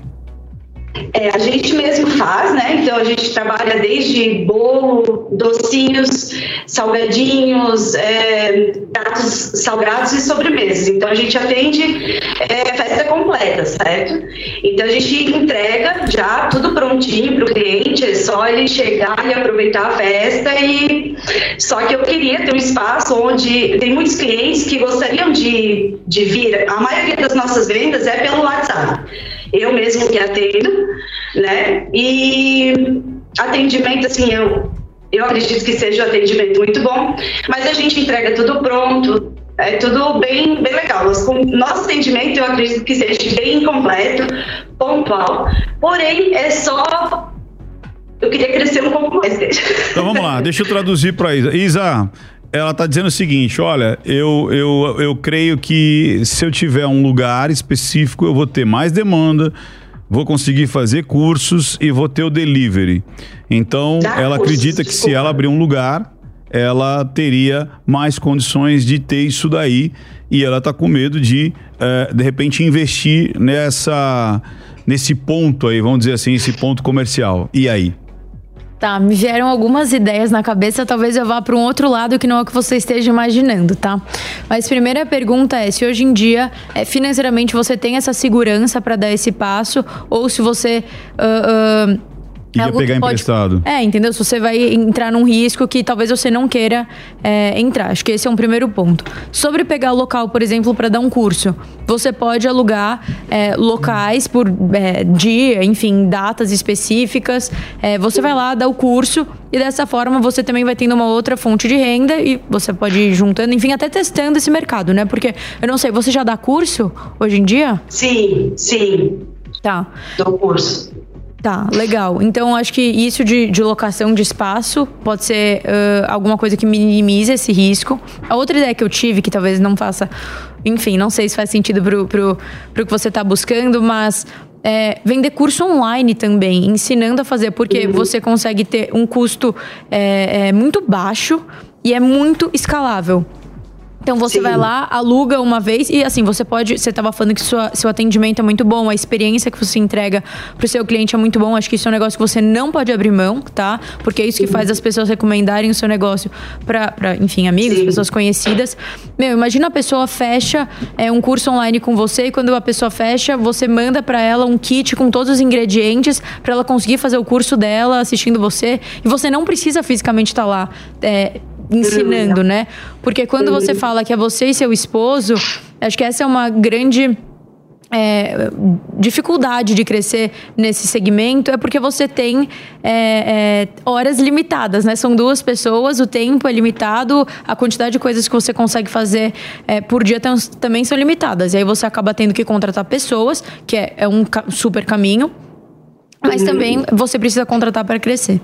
É, a gente mesmo faz, né? Então a gente trabalha desde bolo, docinhos, salgadinhos, é, pratos salgados e sobremesas. Então a gente atende é, festa completa, certo? Então a gente entrega já tudo prontinho para o cliente, é só ele chegar e aproveitar a festa e só que eu queria ter um espaço onde tem muitos clientes que gostariam de, de vir. A maioria das nossas vendas é pelo WhatsApp. Eu mesmo que atendo, né? E atendimento, assim, eu, eu acredito que seja um atendimento muito bom, mas a gente entrega tudo pronto, é tudo bem, bem legal. Nosso, atendimento eu acredito que seja bem completo, pontual, porém é só. Eu queria crescer um pouco mais. Então vamos lá, deixa eu traduzir para Isa. Isa, ela tá dizendo o seguinte: olha, eu, eu, eu creio que se eu tiver um lugar específico, eu vou ter mais demanda, vou conseguir fazer cursos e vou ter o delivery. Então, Dar ela cursos, acredita que se ela abrir um lugar, ela teria mais condições de ter isso daí e ela tá com medo de, eh, de repente, investir nessa. Nesse ponto aí, vamos dizer assim, esse ponto comercial. E aí? Tá, me vieram algumas ideias na cabeça, talvez eu vá para um outro lado que não é o que você esteja imaginando, tá? Mas primeira pergunta é se hoje em dia, é, financeiramente, você tem essa segurança para dar esse passo ou se você. ah, ah, Ia algo pegar que pode- emprestado. É, entendeu? Se você vai entrar num risco que talvez você não queira é, entrar. Acho que esse é um primeiro ponto. Sobre pegar local, por exemplo, para dar um curso, você pode alugar é, locais por é, dia, enfim, datas específicas. É, você vai lá, dá o curso e dessa forma você também vai tendo uma outra fonte de renda e você pode ir juntando, enfim, até testando esse mercado, né? Porque eu não sei, você já dá curso hoje em dia? Sim, sim, Tá. do curso. Tá, legal. Então, acho que isso de, de locação de espaço pode ser ãh, alguma coisa que minimize esse risco. A outra ideia que eu tive, que talvez não faça. Enfim, não sei se faz sentido pro, pro, pro que você está buscando, mas. é, vender curso online também, ensinando a fazer, porque você consegue ter um custo é, é, muito baixo e é muito escalável. Então você Sim. vai lá, aluga uma vez e assim, você pode. Você estava falando que sua, seu atendimento é muito bom, a experiência que você entrega pro seu cliente é muito bom. Acho que isso é um negócio que você não pode abrir mão, tá? Porque é isso que faz as pessoas recomendarem o seu negócio para, enfim, amigos, Sim. pessoas conhecidas. Meu, imagina a pessoa fecha é, um curso online com você e quando a pessoa fecha, você manda para ela um kit com todos os ingredientes para ela conseguir fazer o curso dela assistindo você. E você não precisa fisicamente estar lá. é, ensinando, né? Porque quando você fala que é você e seu esposo, acho que essa é uma grande é, dificuldade de crescer nesse segmento é porque você tem é, é, horas limitadas, né? São duas pessoas, o tempo é limitado, a quantidade de coisas que você consegue fazer é, por dia tam- também são limitadas. E aí você acaba tendo que contratar pessoas, que é, é um ca- super caminho. Mas também você precisa contratar para crescer.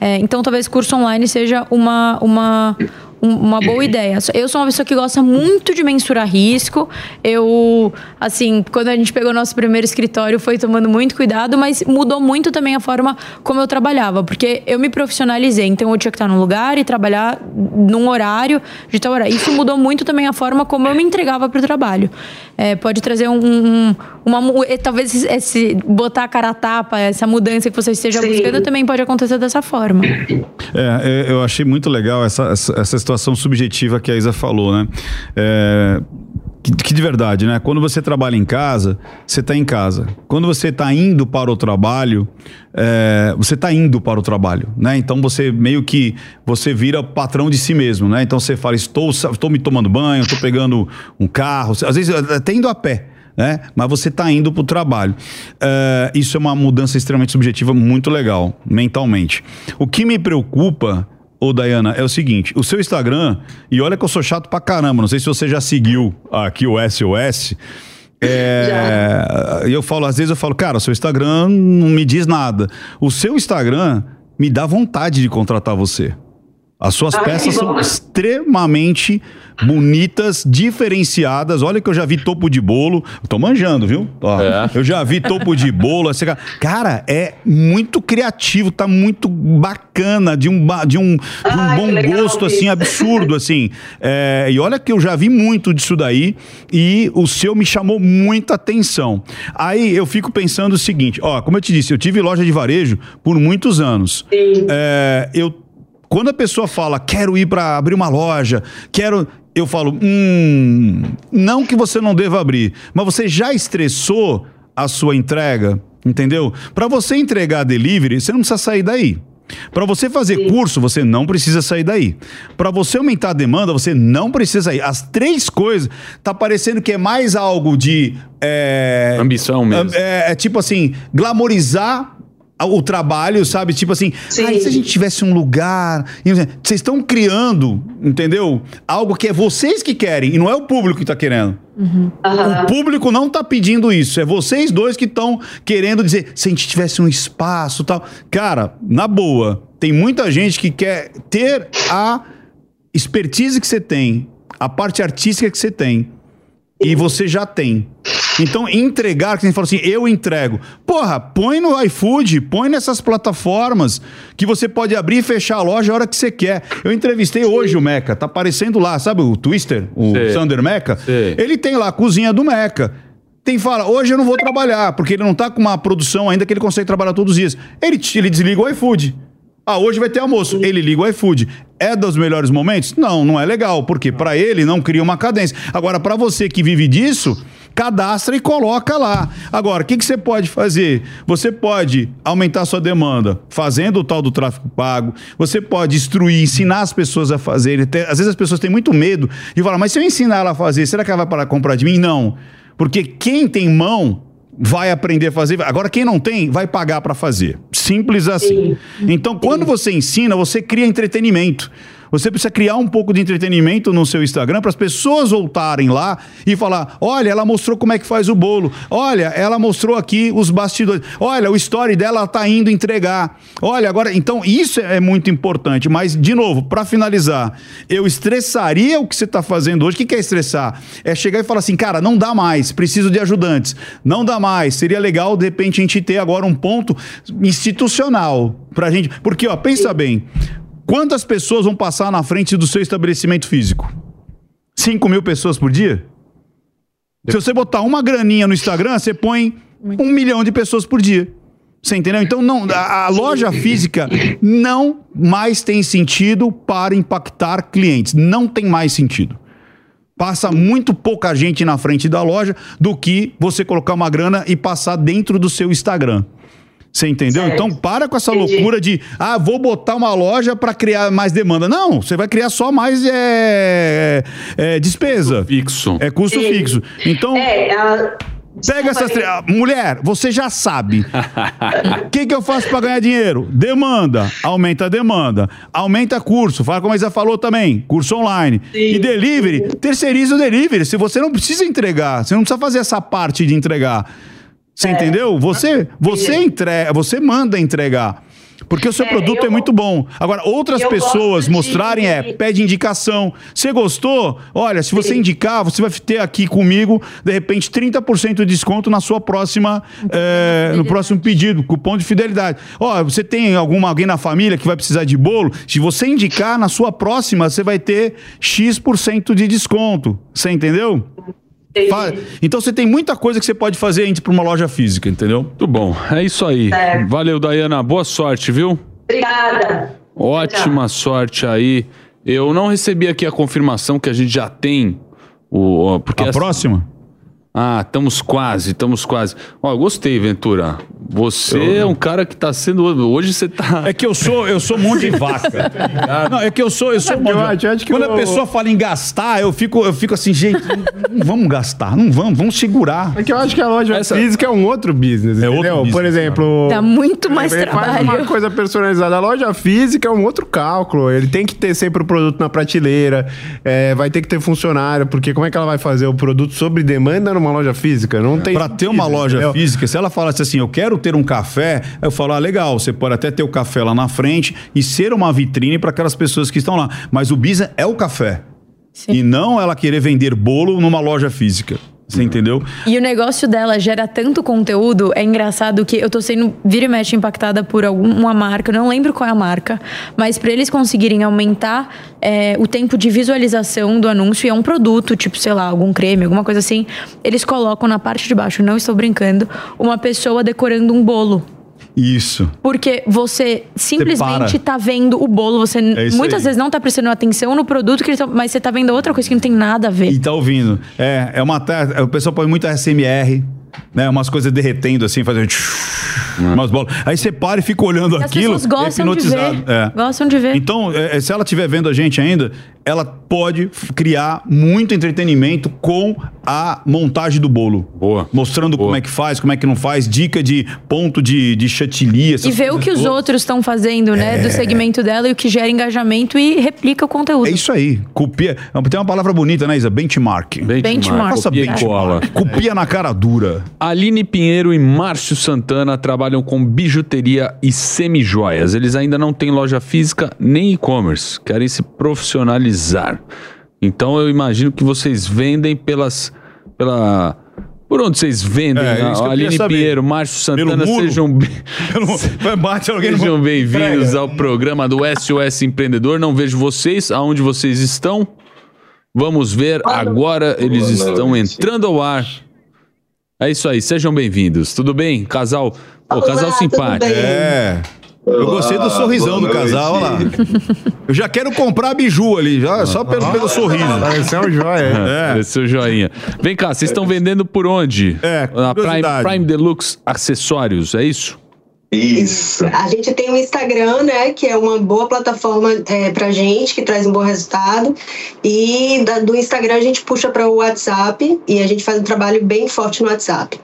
É, então, talvez curso online seja uma, uma, um- uma boa ideia. Eu sou uma pessoa que gosta muito de mensurar risco. Eu, assim, quando a gente pegou nosso primeiro escritório, foi tomando muito cuidado, mas mudou muito também a forma como eu trabalhava, porque eu me profissionalizei. Então, eu tinha que estar num lugar e trabalhar num horário de tal horário. Isso mudou muito também a forma como eu me entregava para o trabalho. É, pode trazer um, um- uma talvez esse botar a cara a tapa, essa mudança que você esteja Sim. buscando também pode acontecer dessa forma. É, eu achei muito legal essa, essa, essa situação subjetiva que a Isa falou, né? É, que, que de verdade, né? Quando você trabalha em casa, você está em casa. Quando você está indo para o trabalho, é, você está indo para o trabalho, né? Então você meio que você vira patrão de si mesmo, né? Então você fala, estou, estou me tomando banho, estou pegando um carro, às vezes até indo a pé. Né? Mas você está indo para o trabalho. É, isso é uma mudança extremamente subjetiva, muito legal, mentalmente. O que me preocupa ô Dayana, é o seguinte: o seu Instagram, e olha que eu sou chato pra caramba, não sei se você já seguiu aqui o SOS. É, e eu falo, às vezes eu falo, cara, o seu Instagram não me diz nada. O seu Instagram me dá vontade de contratar você. As suas Ai, peças são extremamente bonitas, diferenciadas. Olha que eu já vi topo de bolo. Eu tô manjando, viu? Ó, É. Eu já vi topo de bolo. assim, cara, é muito criativo, tá muito bacana, de um, ba- de um, de um Ai, bom legal, gosto, assim, Vitor. absurdo, assim. É, e olha que eu já vi muito disso daí e o seu me chamou muita atenção. Aí eu fico pensando o seguinte, ó, como eu te disse, eu tive loja de varejo por muitos anos. É, eu, quando a pessoa fala, quero ir para abrir uma loja, quero... Eu falo, hum, não que você não deva abrir, mas você já estressou a sua entrega, entendeu? Para você entregar delivery, você não precisa sair daí. Para você fazer curso, você não precisa sair daí. Para você aumentar a demanda, você não precisa sair. As três coisas, tá parecendo que é mais algo de. é, Ambição mesmo. É, é tipo assim, glamorizar o trabalho, sabe? Tipo assim, Sim. "Ai, se a gente tivesse um lugar. e Vocês estão criando, entendeu? Algo que é vocês que querem e não é o público que tá querendo. Aham. O público não tá pedindo isso. É vocês dois que estão querendo dizer, se a gente tivesse um espaço e tal. Cara, na boa, tem muita gente que quer ter a expertise que você tem, a parte artística que você tem. E você já tem. Então, entregar, que você fala assim, eu entrego. Porra, põe no iFood, põe nessas plataformas que você pode abrir e fechar a loja a hora que você quer. Eu entrevistei hoje o Meca, tá aparecendo lá, sabe o Twister, o Sei. Sander Meca? Ele tem lá a cozinha do Meca. Tem fala, hoje eu não vou trabalhar, porque ele não tá com uma produção ainda que ele consegue trabalhar todos os dias. Ele, ele desliga o iFood. Ah, hoje vai ter almoço. Ele liga o iFood. É dos melhores momentos? Não, não é legal, porque para ele não cria uma cadência. Agora, para você que vive disso, cadastra e coloca lá. Agora, o que, que você pode fazer? Você pode aumentar sua demanda fazendo o tal do tráfego pago. Você pode instruir, ensinar as pessoas a fazerem. Às vezes as pessoas têm muito medo de falar, mas se eu ensinar ela a fazer, será que ela vai parar de comprar de mim? Não. Porque quem tem mão vai aprender a fazer. Agora, quem não tem, vai pagar para fazer. Simples assim. Então, quando você ensina, você cria entretenimento. Você precisa criar um pouco de entretenimento no seu Instagram para as pessoas voltarem lá e falar: olha, ela mostrou como é que faz o bolo. Olha, ela mostrou aqui os bastidores. Olha, o story dela tá indo entregar. Olha, agora, então isso é muito importante. Mas, de novo, para finalizar, eu estressaria o que você está fazendo hoje. O que que é estressar? É chegar e falar assim, cara, não dá mais, preciso de ajudantes. Não dá mais. Seria legal, de repente, a gente ter agora um ponto institucional pra gente. Porque, ó, pensa bem. Quantas pessoas vão passar na frente do seu estabelecimento físico? 5 mil pessoas por dia? Se você botar uma graninha no Instagram, você põe um milhão de pessoas por dia. Você entendeu? Então, não, a, a loja física não mais tem sentido para impactar clientes. Não tem mais sentido. Passa muito pouca gente na frente da loja do que você colocar uma grana e passar dentro do seu Instagram. Você entendeu? Certo. Então para com essa Entendi. loucura de ah, vou botar uma loja para criar mais demanda. Não, você vai criar só mais é, é, despesa. Fixo. É custo Sim. fixo. Então, É, ela. Pega essas três. Ah, Mulher, você já sabe. O que, que eu faço para ganhar dinheiro? Demanda. Aumenta a demanda. Aumenta curso. Fala como a Isa falou também. Curso online. E delivery. Terceiriza o delivery. Se você não precisa entregar, você não precisa fazer essa parte de entregar. Você entendeu? Você, você entrega, você manda entregar. Porque o seu É, produto eu- é muito bom. Agora, outras pessoas de- mostrarem é pede indicação. Você gostou? Olha, se você indicar, você vai ter aqui comigo, de repente, 30% de desconto na sua próxima, é, no próximo pedido, cupom de fidelidade. Ó, você tem alguma, alguém na família que vai precisar de bolo? Se você indicar, na sua próxima, você vai ter X% de desconto. Você entendeu? Fa- Então você tem muita coisa que você pode fazer indo para uma loja física, entendeu? Muito bom. É isso aí. Certo. Valeu, Dayana. Boa sorte, viu? Obrigada. Ótima sorte aí. Eu não recebi aqui a confirmação que a gente já tem o. o- Porque A essa- próxima? Ah, estamos quase, estamos quase. Ó, eu gostei, Ventura. Você é um cara que tá sendo. Hoje você tá. É que eu sou, eu sou mão de vaca. Não, é que eu sou, eu sou mão de vaca. Quando eu- a pessoa fala em gastar, eu fico, eu fico assim, gente, não vamos gastar, não vamos, vamos segurar. É que eu acho que a loja Essa- física é um outro business, É outro business, Por exemplo... Dá muito mais ele faz uma trabalho. coisa personalizada. A loja física é um outro cálculo. Ele tem que ter sempre o produto na prateleira, é, vai ter que ter funcionário, porque como é que ela vai fazer o produto sob demanda numa loja física? Não tem Pra ter uma loja entendeu? física, se ela falasse assim, eu quero ter um café, eu falo, ah, legal, você pode até ter o café lá na frente e ser uma vitrine para aquelas pessoas que estão lá. Mas o business é o café. E não ela querer vender bolo numa loja física. Você entendeu? E o negócio dela gera tanto conteúdo, é engraçado que eu tô sendo vira e mexe impactada por alguma marca, eu não lembro qual é a marca, mas para eles conseguirem aumentar é, o tempo de visualização do anúncio, e é um produto, tipo, sei lá, algum creme, alguma coisa assim, eles colocam na parte de baixo, não estou brincando, uma pessoa decorando um bolo. Isso. Porque você simplesmente para. tá vendo o bolo, você É muitas aí. vezes não tá prestando atenção no produto, que tão- mas você tá vendo outra coisa que não tem nada a ver. E tá ouvindo. É, é uma. te- O pessoal põe muito SMR, né? Umas coisas derretendo assim, fazendo. Umas bolas. Aí você para e fica olhando E as aquilo. pessoas gostam de ver. É. Gostam de ver. Então, é, é, se ela estiver vendo a gente ainda, ela pode criar muito entretenimento com a montagem do bolo. Boa. Mostrando Boa. como é que faz, como é que não faz, dica de ponto de, de chantilly. essas E ver o que os todas. outros estão fazendo, né? Do segmento dela e o que gera engajamento e replica o conteúdo. É isso aí. Copia. Tem uma palavra bonita, né, Isa? Benchmark. Benchmark. Faça Copia benchmark. cola. Copia na cara dura. Aline Pinheiro e Márcio Santana trabalham com bijuteria e semijoias. Eles ainda não têm loja física nem e-commerce, querem se profissionalizar. Então eu imagino que vocês vendem pelas pela por onde vocês vendem? É, queria Aline. Pinheiro, Márcio Santana, sejam Sejam bem-vindos ao programa do SOS Empreendedor. Não vejo vocês, aonde vocês estão. Vamos ver agora, eles estão entrando ao ar. É isso aí, sejam bem-vindos. Tudo bem? Casal, pô, Olá, casal tudo simpático. bem? É. Eu gostei do sorrisão do casal, olha lá. Eu já quero comprar biju ali, já, só pelo, pelo sorriso. Pareceu um joia. É. Pareceu joinha. Vem cá, vocês estão vendendo por onde? É, Na Prime, curiosidade. Prime Deluxe Acessórios, é isso? Isso. A gente tem o Instagram, né, que é uma boa plataforma é, pra gente, que traz um bom resultado. E da- do Instagram a gente puxa para o WhatsApp e a gente faz um trabalho bem forte no WhatsApp.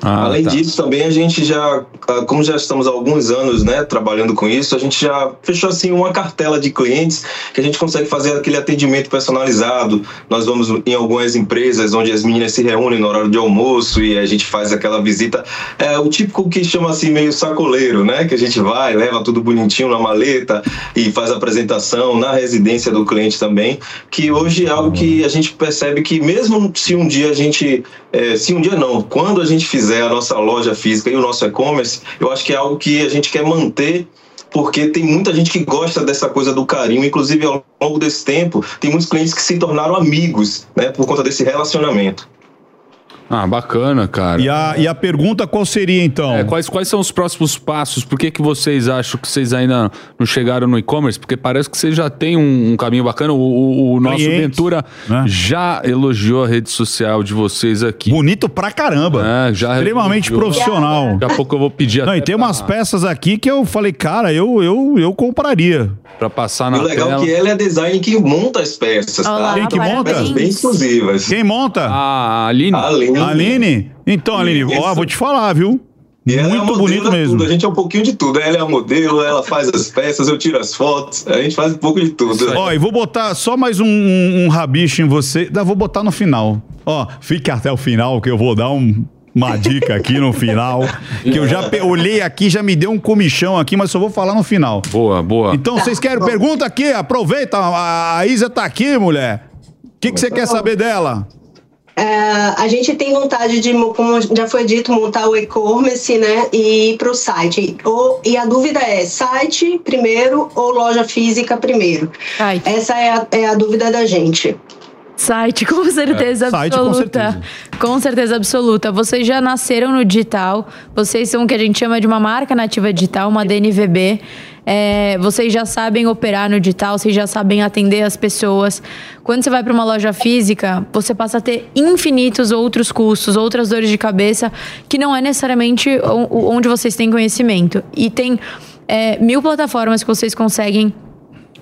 Ah, Além tá. disso, também a gente já, ah, como já estamos há alguns anos, né, trabalhando com isso, a gente já fechou assim uma cartela de clientes que a gente consegue fazer aquele atendimento personalizado. Nós vamos em algumas empresas onde as meninas se reúnem no horário de almoço e a gente faz aquela visita, é o típico que chama assim meio sacoleiro, né, que a gente vai, leva tudo bonitinho na maleta e faz a apresentação na residência do cliente também, que hoje é algo que a gente percebe que mesmo se um dia a gente, é, se um dia não, quando a gente fizer a nossa loja física e o nosso e-commerce, eu acho que é algo que a gente quer manter porque tem muita gente que gosta dessa coisa do carinho, inclusive ao longo desse tempo, tem muitos clientes que se tornaram amigos, né, por conta desse relacionamento. Ah, bacana, cara. E a, e a pergunta qual seria então? É, quais, quais são os próximos passos? Por que, que vocês acham que vocês ainda não chegaram no e-commerce? Porque parece que vocês já têm um, um caminho bacana. O, o- o nosso Clientes, Ventura né? já elogiou a rede social de vocês aqui. Bonito pra caramba. É, já Extremamente elogiou. profissional. Daqui a pouco eu vou pedir Não, até e tem pra- umas peças aqui que eu falei, cara, eu, eu, eu compraria. pra passar E na o legal tela. é que ela é design que monta as peças, Olá, tá? Quem que monta? Peças bem exclusivas. Quem monta? Ah, a Aline. A Aline. Aline? Então, Aline, ó, vou te falar, viu? E ela é Muito modelo bonito da mesmo. Tudo. A gente é um pouquinho de tudo. Ela é a modelo, ela faz as peças, eu tiro as fotos. A gente faz um pouco de tudo. Ó, e vou botar só mais um, um, um rabicho em você. Não, vou botar no final. Ó, fique até o final que eu vou dar um- uma dica aqui no final. Que eu já olhei aqui, já me deu um comichão aqui, mas só vou falar no final. Boa, boa. Então, vocês querem pergunta aqui? Aproveita, a, a Isa tá aqui, mulher. O que, que você quer saber dela? É, a gente tem vontade de, mo- como já foi dito, montar o e-commerce, né, e ir para o site. Ou, e a dúvida é site primeiro ou loja física primeiro? Ai. Essa é a, é a dúvida da gente. Site, com certeza Site, com absoluta. certeza. Com certeza absoluta. Vocês já nasceram no digital. Vocês são o que a gente chama de uma marca nativa digital, uma DNVB. É, vocês já sabem operar no digital, vocês já sabem atender as pessoas. Quando você vai para uma loja física, você passa a ter infinitos outros custos, outras dores de cabeça, que não é necessariamente onde vocês têm conhecimento. E tem é, mil plataformas que vocês conseguem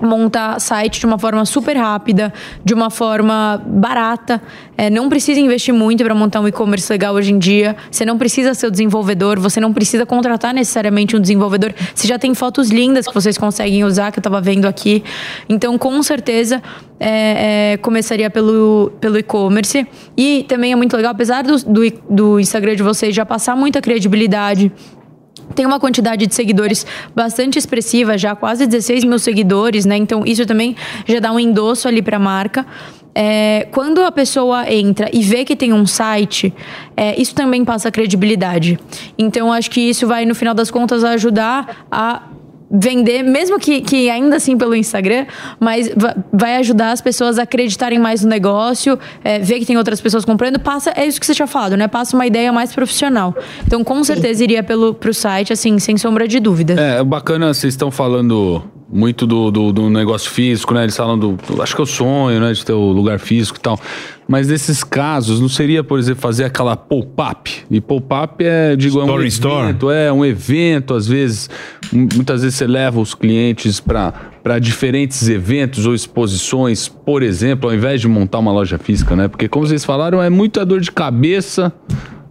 montar site de uma forma super rápida, de uma forma barata. É, não precisa investir muito para montar um e-commerce legal hoje em dia. Você não precisa ser o desenvolvedor, você não precisa contratar necessariamente um desenvolvedor. Você já tem fotos lindas que vocês conseguem usar, que eu estava vendo aqui. Então, com certeza, é, é, começaria pelo, pelo e-commerce. E também é muito legal, apesar do, do, do Instagram de vocês já passar muita credibilidade, tem uma quantidade de seguidores bastante expressiva, já quase 16 mil seguidores, né? Então isso também já dá um endosso ali para a marca. É, quando a pessoa entra e vê que tem um site, é, isso também passa credibilidade. Então acho que isso vai, no final das contas, ajudar a vender, mesmo que, que ainda assim pelo Instagram, mas va- vai ajudar as pessoas a acreditarem mais no negócio, é, ver que tem outras pessoas comprando, passa, é isso que você tinha falado, né? Passa uma ideia mais profissional. Então, com certeza, iria pelo, pro site, assim, sem sombra de dúvida. É, bacana, vocês estão falando muito do, do, do negócio físico, né? Eles falam do, Acho que é o sonho, né? De ter o lugar físico e tal. Mas nesses casos, não seria, por exemplo, fazer aquela pop-up? E pop-up é, digo, é um Store in store. evento, é um evento, às vezes. Muitas vezes você leva os clientes para para diferentes eventos ou exposições, por exemplo, ao invés de montar uma loja física, né? Porque, como vocês falaram, é muita dor de cabeça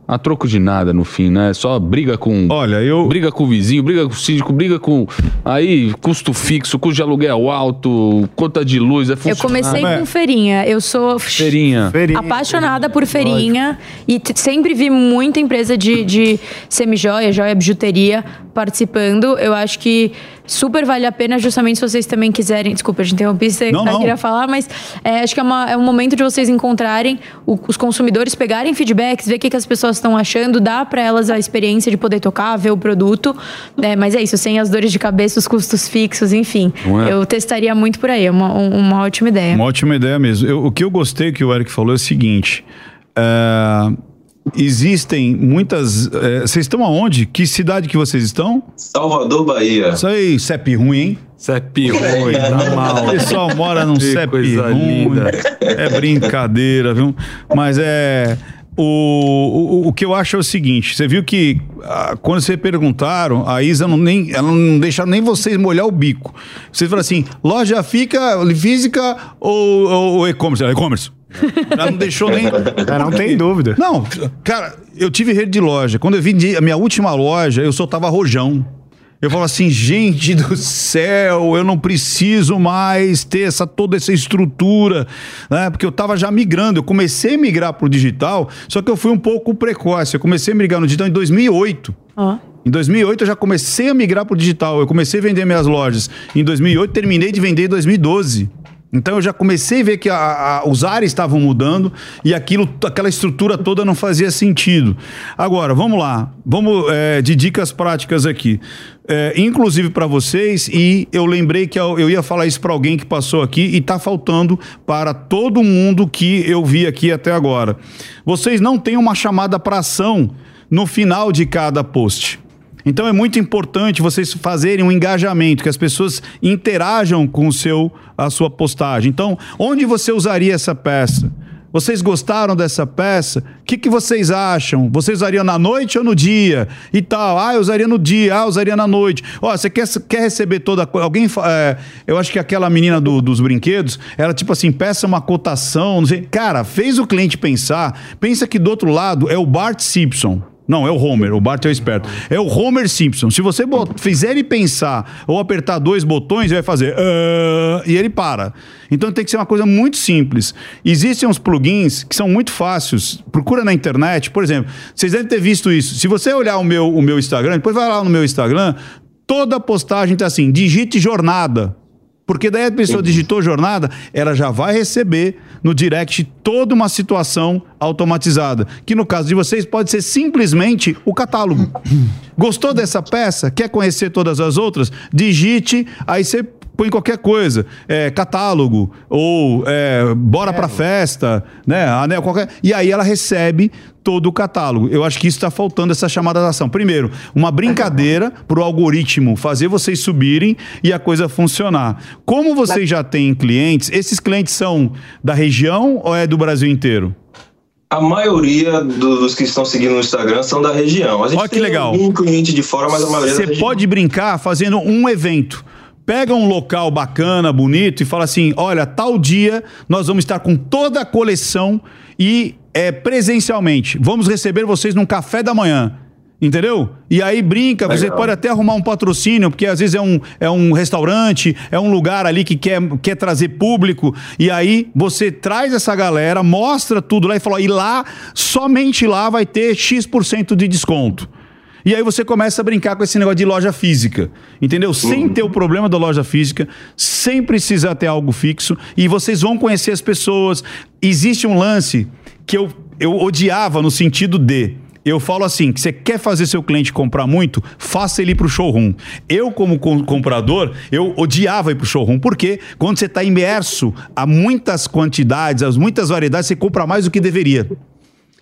a troco de nada no fim, né? Só briga com. Olha, eu. Briga com o vizinho, briga com o síndico, briga com. Aí, custo fixo, custo de aluguel alto, conta de luz, é Eu funcionário. comecei com feirinha. Eu sou Feirinha. apaixonada por feirinha e t- sempre vi muita empresa de, de semijoia, joia, bijuteria participando. Eu acho que super vale a pena, justamente se vocês também quiserem. Desculpa, eu te interrompi, você Não, tá- não. queria falar, mas é, acho que é, uma- é um momento de vocês encontrarem o- os consumidores, pegarem feedbacks, ver o que, que as pessoas estão achando, dar para elas a experiência de poder tocar, ver o produto. né? mas é isso, sem as dores de cabeça, os custos fixos, enfim. É? Eu testaria muito por aí, é uma, um- uma ótima ideia. Uma ótima ideia mesmo. Eu- o que eu gostei que o Eric falou é o seguinte: é, existem muitas. é, vocês estão aonde? Que cidade que vocês estão? Salvador, Bahia. Isso aí, CEP ruim, hein? CEP ruim, tá mal. O pessoal mora num Que CEP coisa ruim. linda. É brincadeira, viu? Mas é. O, o, o que eu acho é o seguinte: você viu que ah, quando vocês perguntaram, a Isa não, nem, ela não deixa nem vocês molhar o bico. Vocês falaram assim: loja fica física ou, ou, ou e-commerce? E-commerce. Já não deixou nem. É, não tem dúvida. Não, cara, eu tive rede de loja. Quando eu vendi a minha última loja, eu soltava rojão. Eu falava assim, gente do céu, eu não preciso mais ter essa, toda essa estrutura, né? Porque eu tava já migrando. Eu comecei a migrar pro digital, só que eu fui um pouco precoce. Eu comecei a migrar no digital em 2008. Ó. Em 2008 eu já comecei a migrar pro digital. Eu comecei a vender minhas lojas. Em 2008 terminei de vender em 2012. Então eu já comecei a ver que a- a- os ares estavam mudando e aquilo, aquela estrutura toda não fazia sentido. Agora, vamos lá. Vamos é, de dicas práticas aqui. É, inclusive para vocês, e eu lembrei que eu, eu ia falar isso para alguém que passou aqui e tá faltando para todo mundo que eu vi aqui até agora. Vocês não têm uma chamada para ação no final de cada post. Então é muito importante vocês fazerem um engajamento, que as pessoas interajam com o seu, a sua postagem. Então, onde você usaria essa peça? Vocês gostaram dessa peça? O que, que vocês acham? Vocês usariam na noite ou no dia? E tal. Ah, eu usaria no dia, ah, eu usaria na noite. Ó, você quer, quer receber toda a coisa? Alguém. é, eu acho que aquela menina do- dos brinquedos, ela tipo assim, peça uma cotação, não sei. Cara, fez o cliente pensar. Pensa que do outro lado é o Bart Simpson. Não, é o Homer. O Bart é o esperto. É o Homer Simpson. Se você fizer ele pensar ou apertar dois botões, ele vai fazer. "Ah", e ele para. Então tem que ser uma coisa muito simples. Existem uns plugins que são muito fáceis. Procura na internet. Por exemplo, vocês devem ter visto isso. Se você olhar o meu, o meu Instagram, depois vai lá no meu Instagram, toda postagem tá assim: digite jornada. Porque daí a pessoa digitou jornada, ela já vai receber no direct toda uma situação automatizada. Que no caso de vocês pode ser simplesmente o catálogo. Gostou dessa peça? Quer conhecer todas as outras? Digite, aí você põe qualquer coisa, é, catálogo ou é, bora pra festa, né? Anel qualquer. E aí ela recebe todo o catálogo. Eu acho que isso está faltando essa chamada de ação. Primeiro, uma brincadeira para o algoritmo fazer vocês subirem e a coisa funcionar. Como vocês já têm clientes, esses clientes são da região ou é do Brasil inteiro? A maioria do- dos que estão seguindo no Instagram são da região. A gente Olha que tem legal. um cliente de fora, mas a maioria é Você pode brincar fazendo um evento. Pega um local bacana, bonito e fala assim: olha, tal dia nós vamos estar com toda a coleção e é, presencialmente. Vamos receber vocês num café da manhã. Entendeu? E aí brinca, você Legal. pode até arrumar um patrocínio, porque às vezes é um, é um restaurante, é um lugar ali que quer, quer trazer público, e aí você traz essa galera, mostra tudo lá e fala, e lá, somente lá vai ter X% de desconto. E aí você começa a brincar com esse negócio de loja física, entendeu? Sem ter o problema da loja física, sem precisar ter algo fixo, e vocês vão conhecer as pessoas. Existe um lance que eu, eu odiava no sentido de. Eu falo assim, que você quer fazer seu cliente comprar muito, faça ele ir pro showroom. Eu, como com- comprador, eu odiava ir pro showroom, porque quando você está imerso a muitas quantidades, a muitas variedades, você compra mais do que deveria.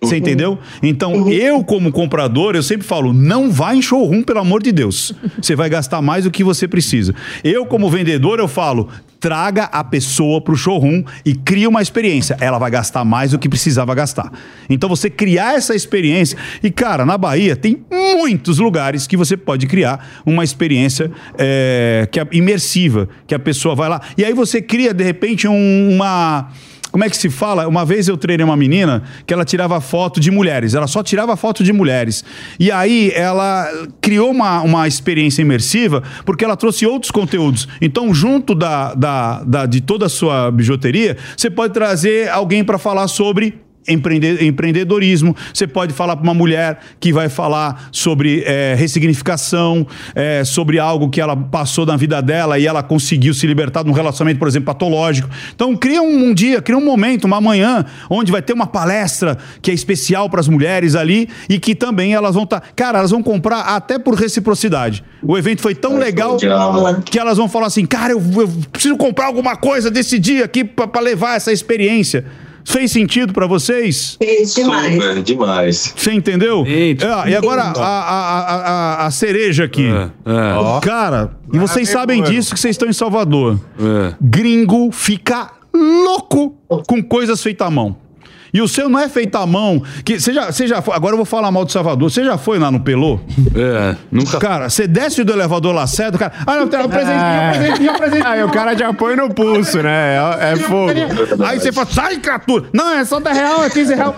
Você entendeu? Então, eu, como comprador, eu sempre falo: não vá em showroom, pelo amor de Deus. Você vai gastar mais do que você precisa. Eu, como vendedor, eu falo: traga a pessoa para o showroom e cria uma experiência. Ela vai gastar mais do que precisava gastar. Então, você criar essa experiência. E, cara, na Bahia tem muitos lugares que você pode criar uma experiência é, que é imersiva, que a pessoa vai lá. E aí você cria, de repente, um- uma. Como é que se fala? Uma vez eu treinei uma menina que ela tirava foto de mulheres. Ela só tirava foto de mulheres. E aí ela criou uma, uma experiência imersiva porque ela trouxe outros conteúdos. Então, junto da, da, da- de toda a sua bijuteria, você pode trazer alguém para falar sobre empreendedorismo. Você pode falar para uma mulher que vai falar sobre é, ressignificação, é, sobre algo que ela passou na vida dela e ela conseguiu se libertar de um relacionamento, por exemplo, patológico. Então, cria um, um dia, cria um momento, uma manhã, onde vai ter uma palestra que é especial para as mulheres ali e que também elas vão estar. Cara, elas vão comprar até por reciprocidade. O evento foi tão legal que elas vão falar assim: cara, eu, eu preciso comprar alguma coisa desse dia aqui para levar essa experiência. Fez sentido para vocês? Fez demais. Super, demais. Você entendeu? Gente, É, e agora a, a, a, a, cereja aqui. é. Cara, e vocês Ah, sabem mano. disso que vocês estão em Salvador. É. Gringo fica louco com coisas feitas à mão. E o seu não é feito à mão. Que você já, você já foi, agora eu vou falar mal de Salvador. Você já foi lá no Pelô? É, nunca. Cara, você desce do elevador lá cedo, cara. Ah, não, tem um presentinho, um presentinho, um presentinho. Aí o cara já põe no pulso, né? É, é fogo. Aí você fala, sai, criatura! Não, é só 10 reais, é 15 reais.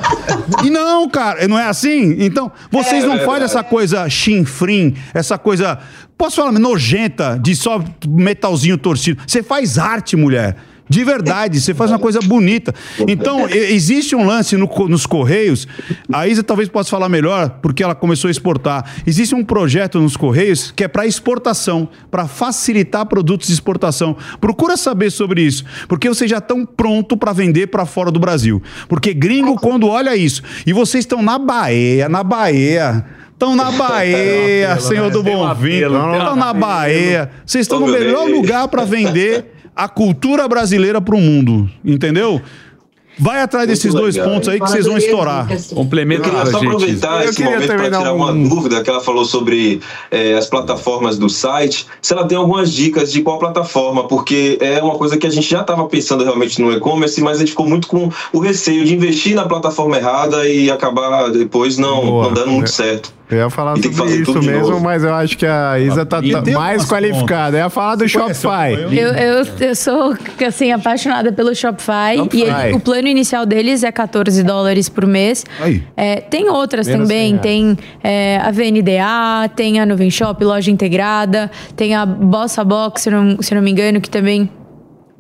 E não, cara, não é assim? Então, vocês não fazem essa coisa chinfrim, essa coisa, posso falar, nojenta, de só metalzinho torcido. Você faz arte, mulher. De verdade, você faz uma coisa bonita. Então, existe um lance no nos Correios, a Isa talvez possa falar melhor, porque ela começou a exportar. Existe um projeto nos Correios que é para exportação, para facilitar produtos de exportação. Procura saber sobre isso, porque vocês já estão prontos para vender para fora do Brasil. Porque gringo, quando olha isso, e vocês estão na Bahia, na Bahia. Estão na Bahia, senhor do Bom Vinho. Estão na Bahia. Vocês estão no melhor lugar para vender a cultura brasileira para o mundo. Entendeu? Vai atrás desses dois legal. pontos aí que vocês vão estourar. Complementa Eu queria só gente. aproveitar Eu esse queria momento para tirar uma um- dúvida que ela falou sobre eh, as plataformas do site. Se ela tem algumas dicas de qual plataforma, porque é uma coisa que a gente já estava pensando realmente no e-commerce, mas a gente ficou muito com o receio de investir na plataforma errada e acabar depois não, Boa. não dando muito É. certo. Eu ia falar sobre isso mesmo, mas eu acho que a Isa tá, mais qualificada. Eu ia falar do Shopify. Eu, eu, eu sou, assim, apaixonada pelo Shopify. Shopify. E ele- o plano inicial deles é 14 dólares por mês. É, tem outras Menos também. 100 Tem é, a VNDA, tem a Nuvem Shop, loja integrada. Tem a Bossa Box, se não, se não me engano, que também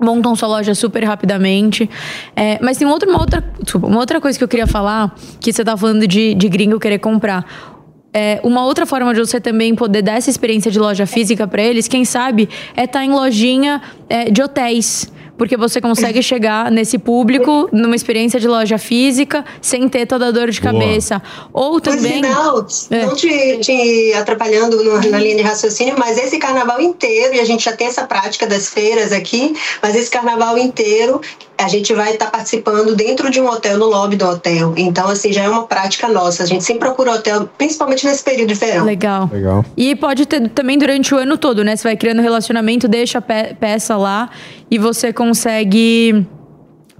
montam sua loja super rapidamente. É, mas tem outra, uma, outra, desculpa, uma outra coisa que eu queria falar, que você tá falando de, de gringo querer comprar. É, uma outra forma de você também poder dar essa experiência de loja física para eles, quem sabe, é estar em lojinha é, de hotéis. porque você consegue chegar nesse público numa experiência de loja física sem ter toda a dor de Boa. cabeça. Ou Por também. sinal, É. não te, te atrapalhando no- na linha de raciocínio, mas esse carnaval inteiro, e a gente já tem essa prática das feiras aqui, mas esse carnaval inteiro a gente vai estar participando dentro de um hotel, no lobby do hotel. Então, assim, já é uma prática nossa. A gente sempre procura hotel, principalmente nesse período de verão. Legal. Legal. E pode ter também durante o ano todo, né? Você vai criando relacionamento, deixa a pe- peça lá e você consegue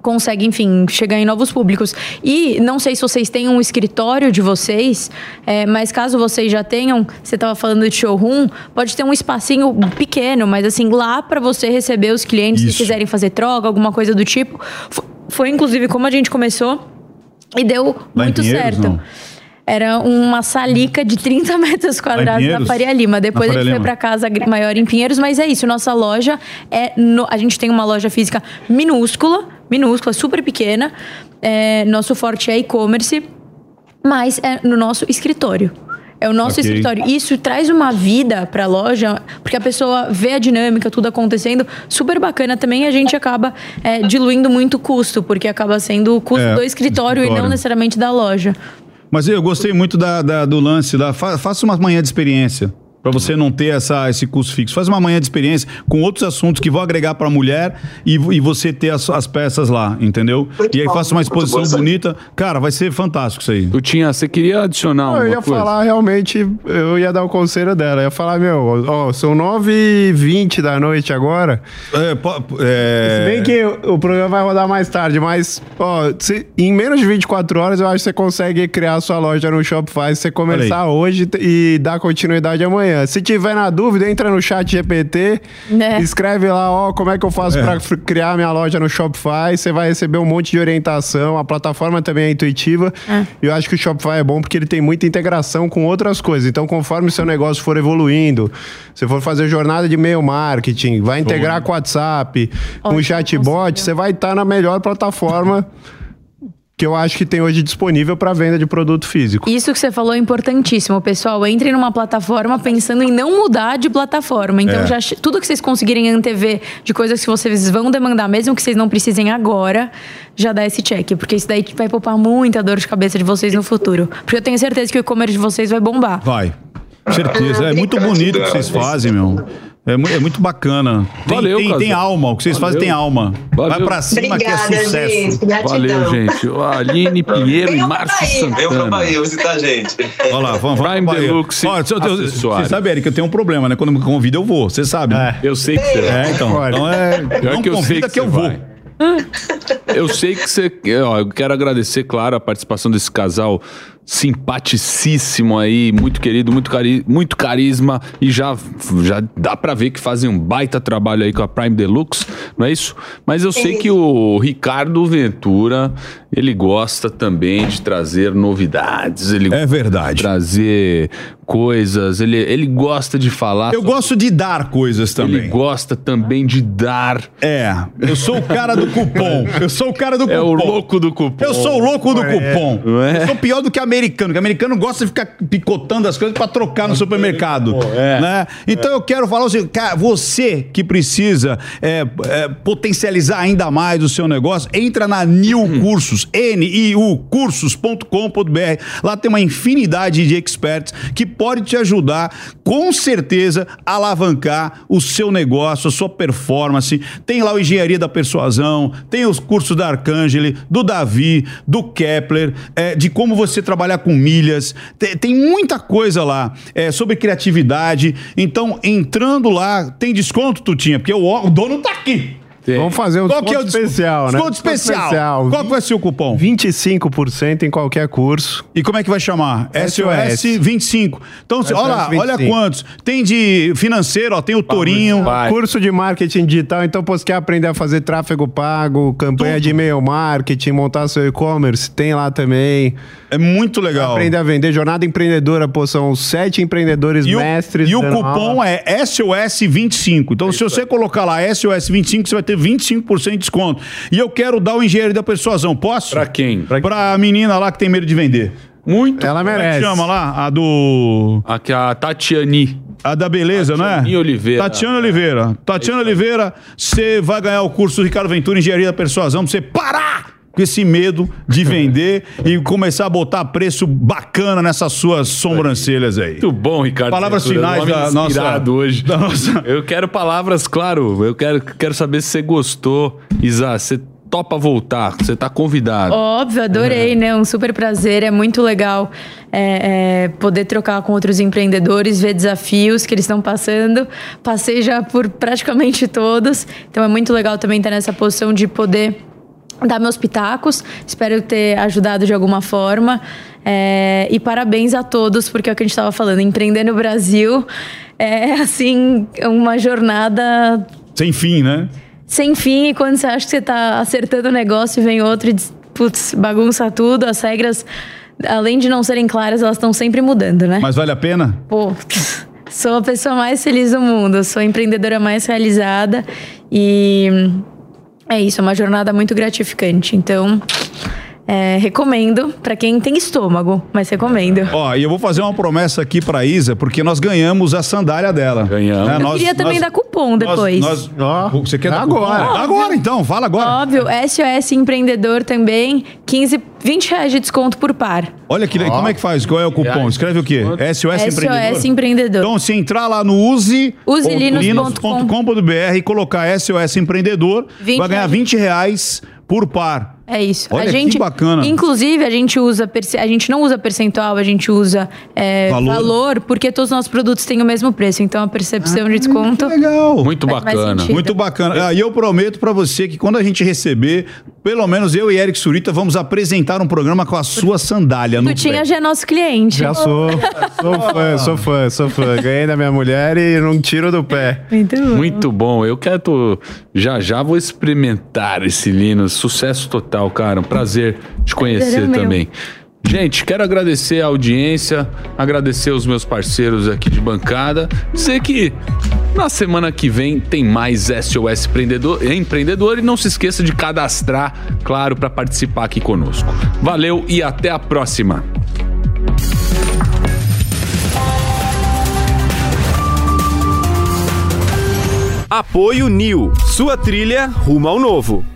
consegue, enfim, chegar em novos públicos. E não sei se vocês têm um escritório de vocês, é, mas caso vocês já tenham, você estava falando de showroom, pode ter um espacinho pequeno, mas assim, lá para você receber os clientes Isso. que quiserem fazer troca, alguma coisa do tipo. F- Foi inclusive como a gente começou e deu Lá muito certo. não? Era uma salica de 30 metros quadrados na? Faria Lima. Depois Na a Faria gente foi Lima. pra casa gr- maior em Pinheiros, mas é isso. Nossa loja é. no- a gente tem uma loja física minúscula, minúscula, super pequena. É, nosso forte é e-commerce, mas é no nosso escritório. É o nosso Ok. escritório. Isso traz uma vida pra loja, porque a pessoa vê a dinâmica, tudo acontecendo. Super bacana também. A gente acaba é, diluindo muito o custo, porque acaba sendo o custo É, do escritório, e escritório. não necessariamente da loja. Mas eu gostei muito da, da- do lance da. fa- faça uma manhã de experiência. Pra você não ter essa, esse custo fixo. Faz uma manhã de experiência com outros assuntos que vão agregar pra mulher e, e você ter as, as peças lá, entendeu? e aí faça uma exposição bonita. Cara, vai ser fantástico isso aí. Tu tinha, você queria adicionar Não, eu ia coisa? falar realmente, eu ia dar o conselho dela. Eu ia falar, meu, ó, são 9h20 da noite agora. É, Se bem que o, o programa vai rodar mais tarde, mas, ó, se- em menos de 24 horas eu acho que você consegue criar a sua loja no Shopify se você começar hoje e dar continuidade amanhã. Se tiver na dúvida, entra no chat GPT, Né? escreve lá, ó, como é que eu faço É. pra f- criar minha loja no Shopify. Você vai receber um monte de orientação. A plataforma também é intuitiva. E eu acho que o Shopify é bom porque ele tem muita integração com outras coisas. Então, conforme o seu negócio for evoluindo, você for fazer jornada de e-mail marketing, vai integrar com o WhatsApp, com o chatbot, você vai estar na melhor plataforma que eu acho que tem hoje disponível para venda de produto físico. Isso que você falou é importantíssimo, pessoal. Entre numa plataforma pensando em não mudar de plataforma. Então, É. já tudo que vocês conseguirem antever de coisas que vocês vão demandar, mesmo que vocês não precisem agora, já dá esse check. Porque isso daí vai poupar muita dor de cabeça de vocês no futuro. Porque eu tenho certeza que o e-commerce de vocês vai bombar. Vai. Certeza. É muito bonito o que vocês fazem, meu. É, mu- é muito bacana. Tem, Valeu, tem, tem alma. O que vocês Valeu. fazem tem alma. Vai Valeu. pra cima que é Obrigada, sucesso. gente. Valeu, gente. Ó, Aline Pinheiro e Márcio Santana. Venham pra Bahia visitar a gente. Olha lá, vamos, vamos Prime. Deluxe Olha, eu- eu-. Você sabe, Eric, eu tenho um problema, né? Quando me convida, eu vou. Você sabe. né? Eu sei que você É, então. Então é. Pior Não que eu sei convida que, que eu vou. vai. Eu sei que você. Ó, eu quero agradecer, claro, a participação desse casal simpaticíssimo aí, muito querido, muito, cari muito carisma e já, já dá pra ver que fazem um baita trabalho aí com a Prime Deluxe, não é isso? Mas eu sei que o Ricardo Ventura, ele gosta também de trazer novidades, ele É verdade. trazer coisas, ele, ele gosta de falar. Eu gosto de dar coisas também. Ele gosta também de dar. É, eu sou o cara do cupom. Eu sou o cara do cupom. É o louco do cupom. Eu sou o louco do É. cupom. Não é? Eu sou pior do que americano, que americano gosta de ficar picotando as coisas pra trocar no supermercado. É. Né? Então eu quero falar o seguinte, cara, você que precisa é, é, potencializar ainda mais o seu negócio, entra na New Hum. Cursos, N-I-U, cursos.com.br. Lá tem uma infinidade de experts que pode te ajudar, com certeza, a alavancar o seu negócio, a sua performance. Tem lá o Engenharia da Persuasão, tem os cursos da Arcangeli, do Davi, do Kepler, é, de como você trabalhar com milhas. Tem, tem muita coisa lá é, sobre criatividade. Então, entrando lá, tem desconto, Tutinha, porque o, o dono tá aqui. Vamos fazer um Qual é o desconto desconto? especial, né? Desconto especial. Qual que vai ser o cupom? 25% em qualquer curso. E como é que vai chamar? SOS SOS 25. Então, SOS olha lá, olha 25. quantos. Tem de financeiro, ó, tem o Torinho. Vai. Curso de marketing digital, então você quer aprender a fazer tráfego pago, campanha de e-mail marketing, montar seu e-commerce, tem lá também. É muito legal. Aprender a vender, jornada empreendedora, pô, são sete empreendedores E o, mestres. e o cupom aula. é SOS25. Então, se você colocar lá SOS25, você vai ter 25% de desconto. E eu quero dar o engenheiro da persuasão. Posso? Pra quem? Pra menina lá que tem medo de vender. Muito. Ela Como é que merece. chama lá? A do. Aqui a Tatiani. A da beleza, não é? Tatiane Oliveira. Tatiana Oliveira. Tatiana Oliveira, você vai ganhar o curso do Ricardo Ventura Engenharia da Persuasão pra você parar com esse medo de vender e começar a botar preço bacana nessas suas sobrancelhas aí. Muito bom, Ricardo. Palavras finais da nossa- hoje. da nossa- Eu quero palavras, claro. Eu quero, quero saber se você gostou. Isa, você topa voltar. Você tá convidado. Óbvio, adorei, né? Um super prazer, é muito legal é, é, poder trocar com outros empreendedores, ver desafios que eles estão passando. Passei já por praticamente todos, então é muito legal também estar nessa posição de poder dar meus pitacos. Espero ter ajudado de alguma forma. É, e parabéns a todos, porque é o que a gente estava falando, empreender no Brasil é assim uma jornada Sem fim, né? sem fim, e quando você acha que você tá acertando o negócio, vem outro e diz, putz, bagunça tudo, as regras, além de não serem claras, elas estão sempre mudando, né? Mas vale a pena? Pô, sou a pessoa mais feliz do mundo, sou a empreendedora mais realizada e é isso, é uma jornada muito gratificante. Então, é, recomendo para quem tem estômago, mas recomendo. Ó, e eu vou fazer uma promessa aqui pra Isa, porque nós ganhamos a sandália dela. Ganhamos. Eu queria também dar cupom depois. Nós, você quer dar agora. cupom? Agora então, fala agora. Óbvio, SOS Empreendedor também, 15, 20 reais de desconto por par. Olha que como é que faz? Qual é o cupom? Escreve o quê? SOS, SOS Empreendedor. Empreendedor. Então, se entrar lá no use Uselinos.com. linus.com.br e colocar SOS Empreendedor, 20 vai ganhar reais. 20 reais por par. É isso. Olha a que gente, bacana. Inclusive, a gente usa a gente não usa percentual, a gente usa é, Valor. valor. porque todos os nossos produtos têm o mesmo preço. Então a percepção de desconto. Legal. Muito bacana. Muito bacana. Ah, e eu prometo pra você que quando a gente receber, pelo menos eu e Eric Surita vamos apresentar um programa com a sua sandália no Tu tinha pé. já é nosso cliente. Já sou. Sou fã, sou fã, sou fã. Ganhei da minha mulher e não tiro do pé. Muito bom. Muito bom. Eu quero. Já já vou experimentar esse Linus. Sucesso total, cara. Um prazer te conhecer Prazer é meu. também. Gente, quero agradecer a audiência, agradecer os meus parceiros aqui de bancada. Dizer que na semana que vem tem mais SOS Empreendedor, Empreendedor e não se esqueça de cadastrar, claro, para participar aqui conosco. Valeu e até a próxima. Apoio New, sua trilha rumo ao novo.